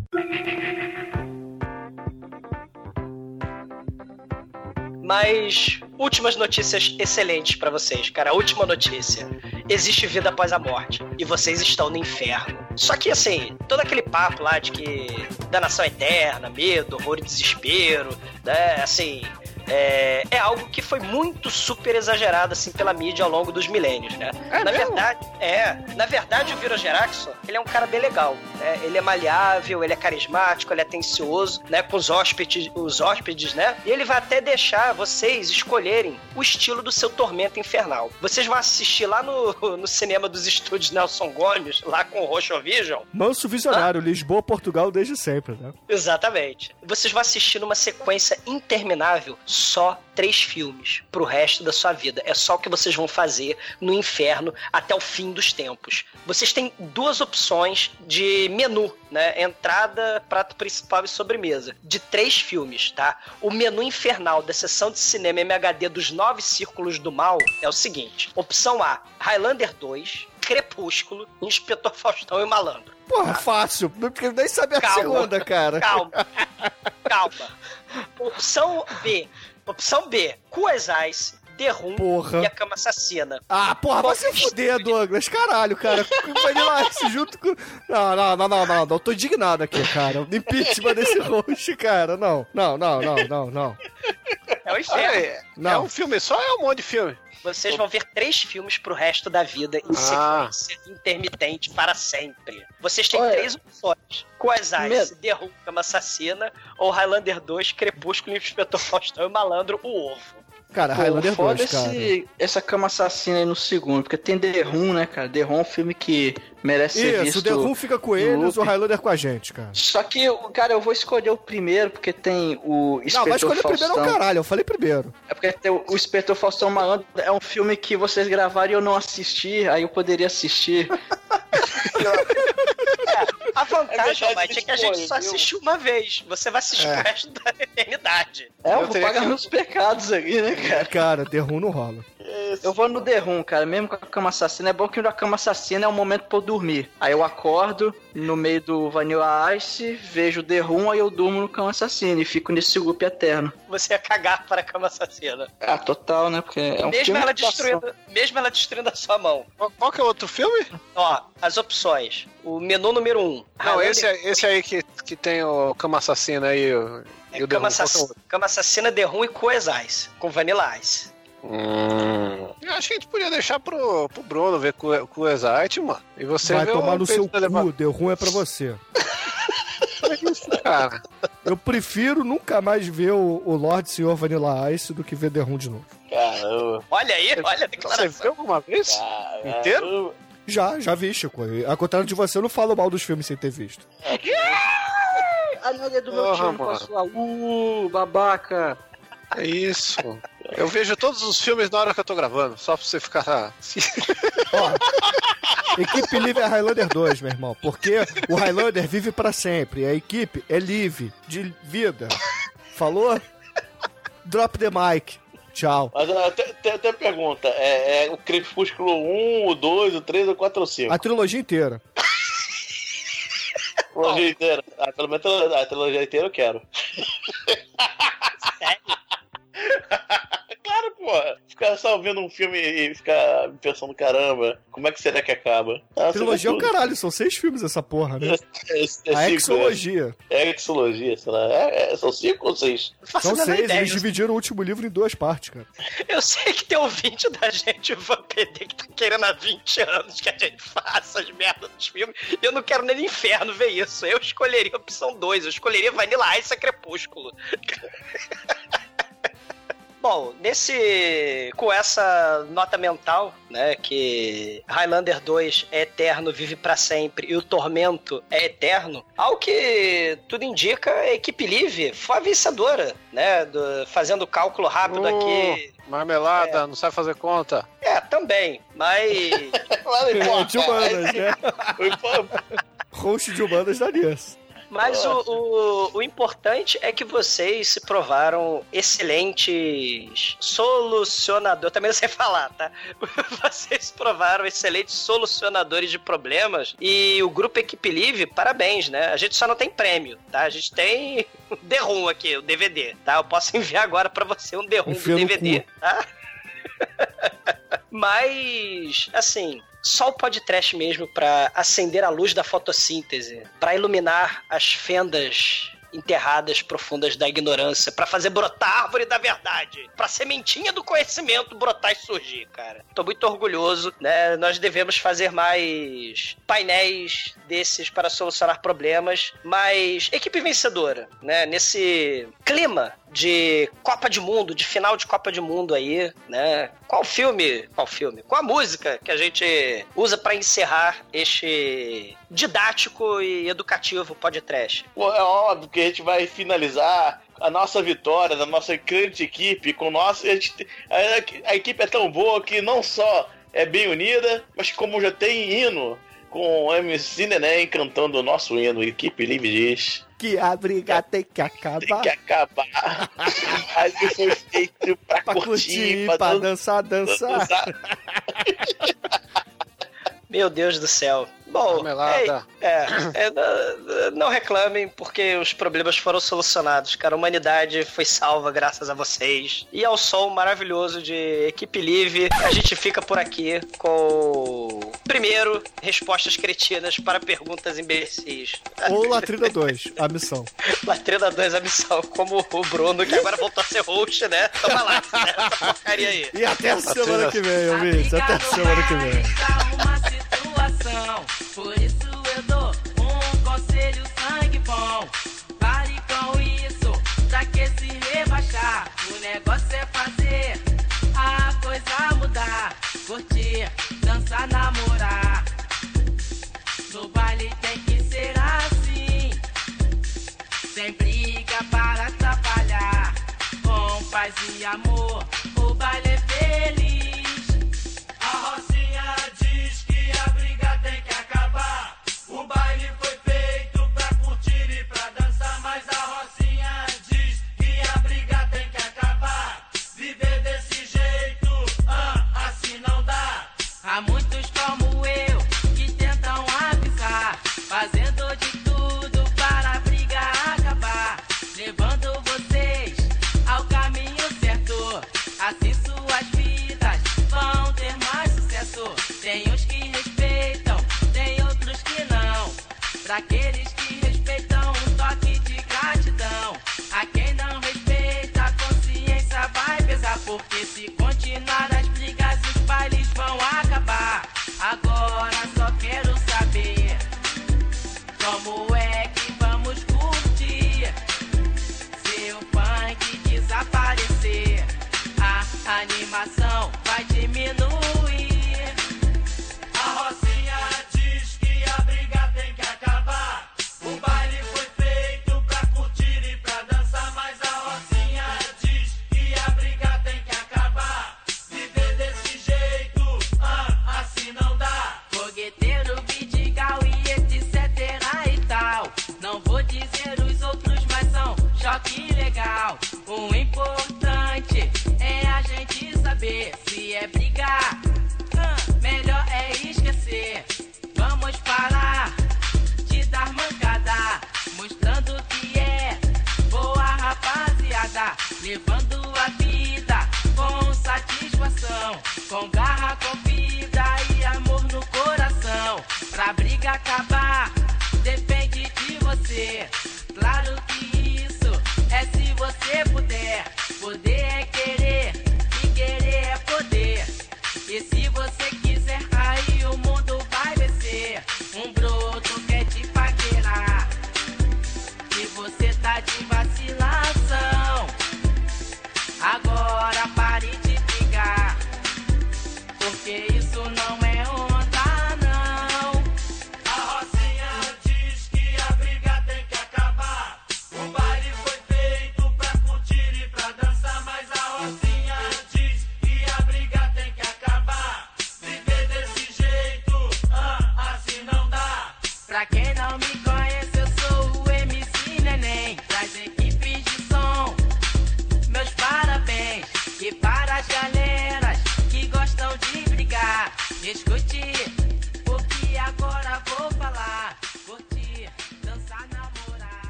Mas últimas notícias excelentes pra vocês, cara. A última notícia: existe vida após a morte e vocês estão no inferno. Só que assim, todo aquele papo lá de que danação eterna, medo, horror e desespero, né? Assim, é, é algo que foi muito super exagerado assim pela mídia ao longo dos milênios, né? É na mesmo? verdade, é. Na verdade, o Viro Geraxon, ele é um cara bem legal. né? Ele é maleável, ele é carismático, ele é atencioso, né? Com os hóspedes, os hóspedes, né? E ele vai até deixar vocês escolherem o estilo do seu tormento infernal. Vocês vão assistir lá no, (laughs) no cinema dos estúdios Nelson Gomes, lá com o Roxo Vision, Manso visionário, Lisboa, Portugal desde sempre, né? Exatamente. Vocês vão assistir numa sequência interminável só três filmes pro resto da sua vida. É só o que vocês vão fazer no inferno até o fim dos tempos. Vocês têm duas opções de menu, né? Entrada, prato principal e sobremesa. De três filmes, tá? O menu infernal da sessão de cinema MHD dos Nove Círculos do Mal é o seguinte: opção A, Highlander 2. Crepúsculo, Inspetor Faustão e Malandro. Porra, fácil, porque nem sabe a Calma. segunda, cara. Calma. Calma. Opção B. Opção B. Cuesais, The Room Porra. e a Cama Assassina. Ah, porra, vai se fuder, Douglas. Caralho, cara. Vanilla (laughs) Ice junto com. Não, não, não, não, não. não. Tô indignado aqui, cara. Impeachment desse (laughs) host, cara. Não, não, não, não, não, não. É o Olha inferno. aí, é Não. um filme só é um monte de filme? Vocês vão ver três filmes pro resto da vida em Ah. sequência intermitente para sempre. Vocês têm Olha. três opções. Quasais, Cama Assassina ou Highlander 2, Crepúsculo, Inspetor Faustão e Malandro, o Ovo. Cara, Pô, Highlander foda 2, cara. esse, essa cama assassina aí no segundo, porque tem The Room, né, cara? The Room é um filme que merece ser Isso, visto. o The Room fica com eles, o Highlander com a gente, cara. Só que, cara, eu vou escolher o primeiro, porque tem o Inspetor Não, vai escolher Faustão. primeiro é o caralho, eu falei primeiro. É porque tem o, o Inspetor Faustão Malandro é um filme que vocês gravaram e eu não assisti, aí eu poderia assistir. (laughs) (laughs) A vantagem, verdade, Almighty, é que a gente só escolhe, viu? assistiu uma vez. Você vai assistir É. o resto da eternidade. É, eu, Eu vou pagar que- meus pecados ali, né, cara? Cara, The Room não rola. Eu vou no The Room, cara, mesmo com a cama assassina. É bom que a cama assassina é um momento pra eu dormir. Aí eu acordo no meio do Vanilla Ice, vejo The Room, aí eu durmo no cama assassina e fico nesse loop eterno. Você ia cagar para a cama assassina. Ah, total, né? Porque é um mesmo, filme ela ação. destruindo, mesmo ela destruindo a sua mão. Qual, qual que é o outro filme? Ó, as opções. O menu número 1. Um, Não, esse, é- esse aí que, que tem o Cama Assassina aí. o- E o The Cama, é o assass... Cama Assassina, The Room e Coes Ice. Com Vanilla Ice. Hum. Eu acho que a gente podia deixar pro, pro Bruno ver com, com o Exite, mano. E você vai tomar no seu cu, The Room é pra você. (laughs) Cara, Eu prefiro nunca mais ver o, o Lorde Senhor Vanilla Ice do que ver The Room de novo. Caramba. Olha aí, olha a você declaração. viu alguma vez? Caramba. Inteiro? Já, já vi, Chico. Ao contrário de você, eu não falo mal dos filmes sem ter visto. (laughs) Ele é do meu Porra, time. Uh, babaca. É isso. Eu vejo todos os filmes na hora que eu tô gravando, só pra você ficar. (laughs) Ó, equipe livre é Highlander 2, meu irmão. Porque o Highlander vive pra sempre. A equipe é livre de vida. Falou? Drop the mic. Tchau. Mas tem, tem, tem pergunta: é, é o Crepúsculo 1, o 2, o 3, o 4 ou 5? A trilogia inteira. A trilogia inteira. Ah, pelo menos a trilogia inteira eu quero. (laughs) claro, porra. Ficar só vendo um filme e ficar pensando, caramba, como é que será que acaba? Ah, trilogia é o caralho, são seis filmes essa porra, né? (laughs) É, é A cinco, é. exologia. É exologia, sei lá. É, é, são cinco ou seis? São a seis, ideia. eles dividiram o último livro em duas partes, cara. Eu sei que tem ouvinte da gente, o Van PD, que tá querendo há 20 anos que a gente faça as merdas dos filmes. E eu não quero nem no inferno ver isso. Eu escolheria a opção 2, eu escolheria Vanilla Ice a Crepúsculo. (laughs) Bom, nesse. com essa nota mental, né, que Highlander 2 é eterno, vive pra sempre, e o Tormento é eterno, ao que tudo indica, a equipe Live foi a vencedora, né, do- fazendo cálculo rápido aqui. Marmelada, não sabe fazer conta. É, também, mas. (laughs) É, (laughs) de humanas, né? Host de humanas da nisso. Mas o, o, o importante é que vocês se provaram excelentes solucionadores. Eu também não sei (laughs) falar, tá? Vocês se provaram excelentes solucionadores de problemas. E o grupo Equipe Live, parabéns, né? A gente só não tem prêmio, tá? A gente tem (laughs) The Room aqui, o DVD, tá? Eu posso (laughs) enviar agora pra você um Enfia do DVD, tá? Mas, assim, só o podcast mesmo pra acender a luz da fotossíntese, pra iluminar as fendas enterradas profundas da ignorância, pra fazer brotar a árvore da verdade, pra sementinha do conhecimento brotar e surgir, cara. Tô muito orgulhoso, né? Nós devemos fazer mais painéis desses para solucionar problemas, mas equipe vencedora, né? Nesse clima de Copa de Mundo, de final de Copa de Mundo aí, né? Qual filme? Qual filme? Qual a música que a gente usa pra encerrar este didático e educativo podcast? Pô, é óbvio que a gente vai finalizar a nossa vitória da nossa grande equipe com nossa. A, a, a equipe é tão boa que não só é bem unida, mas como já tem hino com o MC Neném cantando o nosso hino, equipe livre diz. Que a briga tem que acabar. Tem que acabar. Aí foi feito pra, Pra curtir, pra dan- dançar, dançar. dançar. (laughs) Meu Deus do céu. Bom, é, é, é, não- não reclamem, porque os problemas foram solucionados, cara. A humanidade foi salva graças a vocês. E ao som maravilhoso de Equipe Live, a gente fica por aqui com. Primeiro, respostas cretinas para perguntas imbecis. Ou Latrina 2, a missão. (laughs) Latrina 2 a missão, como o Bruno, que agora voltou a ser host, né? Toma lá, essa porcaria aí. E até a semana que vem, ouvintes. Até a semana que vem. Por isso eu dou um conselho sangue bom. Pare com isso, pra que se rebaixar? O negócio é fazer a coisa mudar. Curtir, dançar, namorar. No baile tem que ser assim. Sem briga para atrapalhar. Com paz e amor.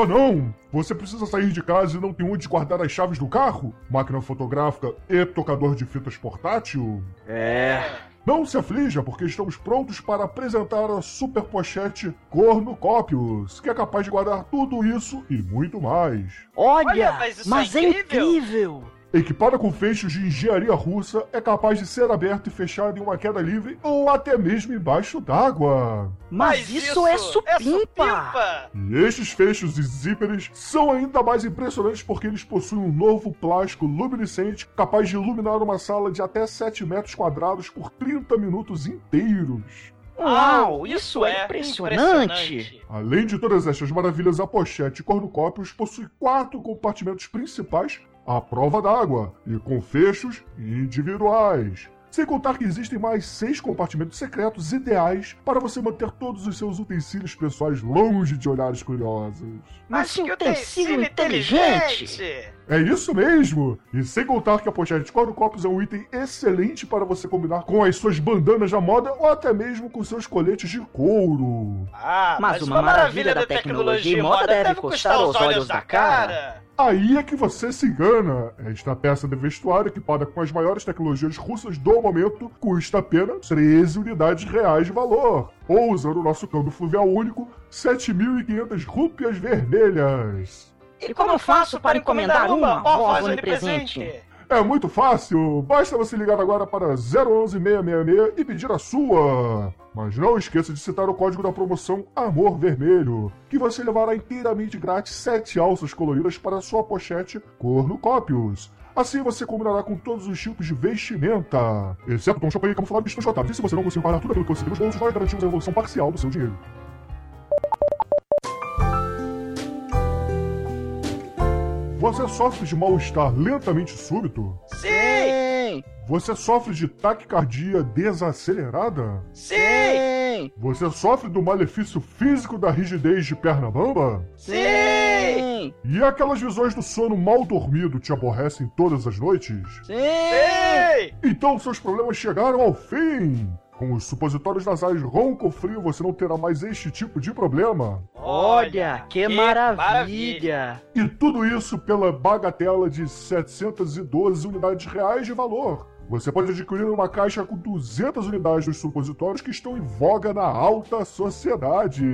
Oh não! Você precisa sair de casa e não tem onde guardar as chaves do carro? Máquina fotográfica e tocador de fitas portátil? É. Não se aflija, porque estamos prontos para apresentar a super pochete Cornucópios, que é capaz de guardar tudo isso e muito mais. Olha, Olha, mas isso mas é é incrível. Equipada com fechos de engenharia russa, é capaz de ser aberto e fechado em uma queda livre ou até mesmo embaixo d'água. Mas, isso, é supimpa. E estes fechos e zíperes são ainda mais impressionantes porque eles possuem um novo plástico luminescente capaz de iluminar uma sala de até 7 metros quadrados por 30 minutos inteiros. Uau, isso é impressionante. Além de todas estas maravilhas, a pochete Cornucópios possui quatro compartimentos principais à prova d'água e com fechos individuais. Sem contar que existem mais seis compartimentos secretos ideais para você manter todos os seus utensílios pessoais longe de olhares curiosos. Mas que utensílio inteligente. É isso mesmo! E sem contar que a pochete Cornucópios é um item excelente para você combinar com as suas bandanas da moda ou até mesmo com seus coletes de couro. Ah, Mas uma maravilha da tecnologia e moda deve custar aos olhos da cara. Aí é que você se engana. Esta peça de vestuário, equipada com as maiores tecnologias russas do momento, custa apenas 13 unidades reais de valor. Ou, usando o nosso câmbio fluvial único, 7.500 rúpias vermelhas. E como eu faço para encomendar uma, ó, faz onipresente? É muito fácil, basta você ligar agora para 011 666 e pedir a sua. Mas não esqueça de citar o código da promoção Amor Vermelho, que você levará inteiramente grátis 7 alças coloridas para sua pochete Cornucópios. Assim você combinará com todos os tipos de vestimenta, exceto tom champanhe camuflado e estonjotado. E se você não conseguir pagar tudo aquilo que você tem nos bolsos, nós garantimos a evolução parcial do seu dinheiro. Você sofre de mal-estar lentamente súbito? Sim! Você sofre de taquicardia desacelerada? Sim! Você sofre do malefício físico da rigidez de perna bamba? Sim! E aquelas visões do sono mal dormido te aborrecem todas as noites? Sim! Então seus problemas chegaram ao fim! Com os supositórios nasais ronco frio você não terá mais este tipo de problema. Olha, que, maravilha. E tudo isso pela bagatela de 712 unidades reais de valor. Você pode adquirir uma caixa com 200 unidades dos supositórios que estão em voga na alta sociedade.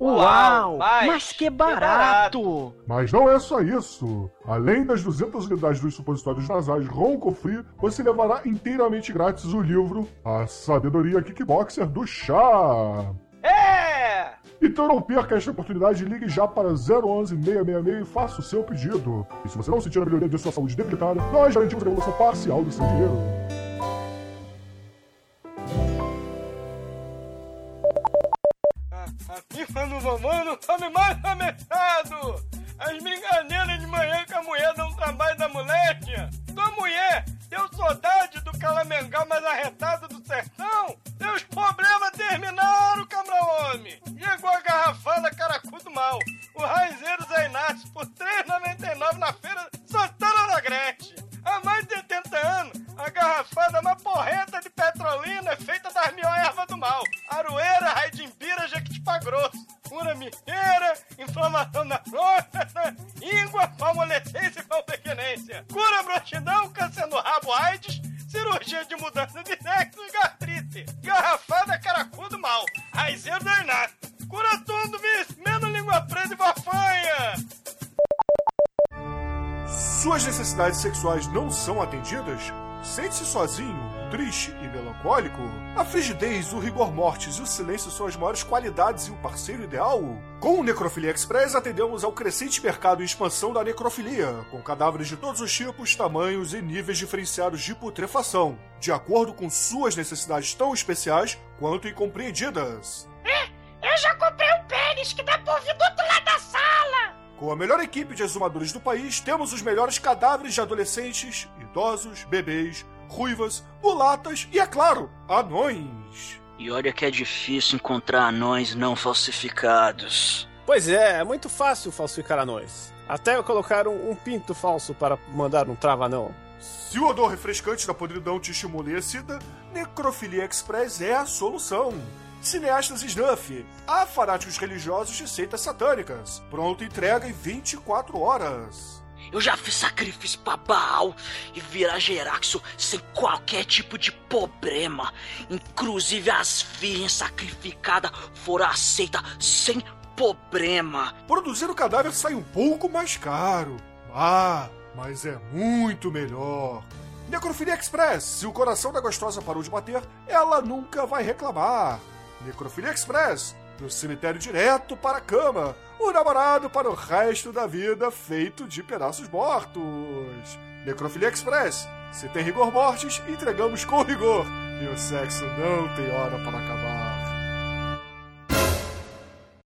Uau, mas que barato. Mas não é só isso. Além das 200 unidades dos supositórios nasais Ronco Free, você levará inteiramente grátis o livro A Sabedoria Kickboxer do Chá. É! Então não perca esta oportunidade e ligue já para 011 666 e faça o seu pedido. E se você não sentir a melhoria de sua saúde debilitada, nós garantimos a devolução parcial do seu dinheiro. Aqui quando mamãe não come mais ameaçado! As brincadeiras de manhã que a mulher dá um trabalho da moleque! Tua mulher deu saudade do calamengal mais arretado do sertão? Teus problemas terminaram, cabra-homem! Chegou a garrafada caracudo mal, o raizeiro Zé Inácio por R$ 3,99 na feira Santana da Grete! Há mais de 80 anos, a garrafada mais porreta de petrolina é feita das mil ervas do mal. Aroeira, raidimbira, jequitipá grosso. Cura mineira, inflamação na próstata, (laughs) íngua, palmolescência e palpequenência. Cura broxidão, câncer no rabo, AIDS, cirurgia de mudança de sexo e Garrafada caracudo mal. Raizeiro da Inácio. Cura tudo, menos língua presa e bafanha. Suas necessidades sexuais não são atendidas? Sente-se sozinho, triste e melancólico? A frigidez, o rigor mortis e o silêncio são as maiores qualidades e o parceiro ideal? Com o Necrofilia Express atendemos ao crescente mercado e expansão da necrofilia, com cadáveres de todos os tipos, tamanhos e níveis diferenciados de putrefação, de acordo com suas necessidades tão especiais quanto incompreendidas. Eu já comprei um pênis que dá pra ouvir do outro lado da sala. Com a melhor equipe de exumadores do país, temos os melhores cadáveres de adolescentes, idosos, bebês, ruivas, mulatas e, é claro, anões. E olha que é difícil encontrar anões não falsificados. Pois é, é muito fácil falsificar anões. Até colocar um, um pinto falso para mandar um trava-não. Se o odor refrescante da podridão te estimula a sida, Necrofilia Express é a solução. Cineastas Snuff, há fanáticos religiosos de seitas satânicas. Pronta entrega em 24 horas. Eu já fiz sacrifício pra Baal e virar Geraxo sem qualquer tipo de problema. Inclusive as virgens sacrificadas foram aceitas sem problema. Produzir o cadáver sai um pouco mais caro. Ah, mas é muito melhor. Necrofilia Express, se o coração da gostosa parou de bater, ela nunca vai reclamar. Necrofilia Express, do cemitério direto para a cama. O namorado para o resto da vida feito de pedaços mortos. Necrofilia Express, se tem rigor mortis, entregamos com rigor. E o sexo não tem hora para acabar.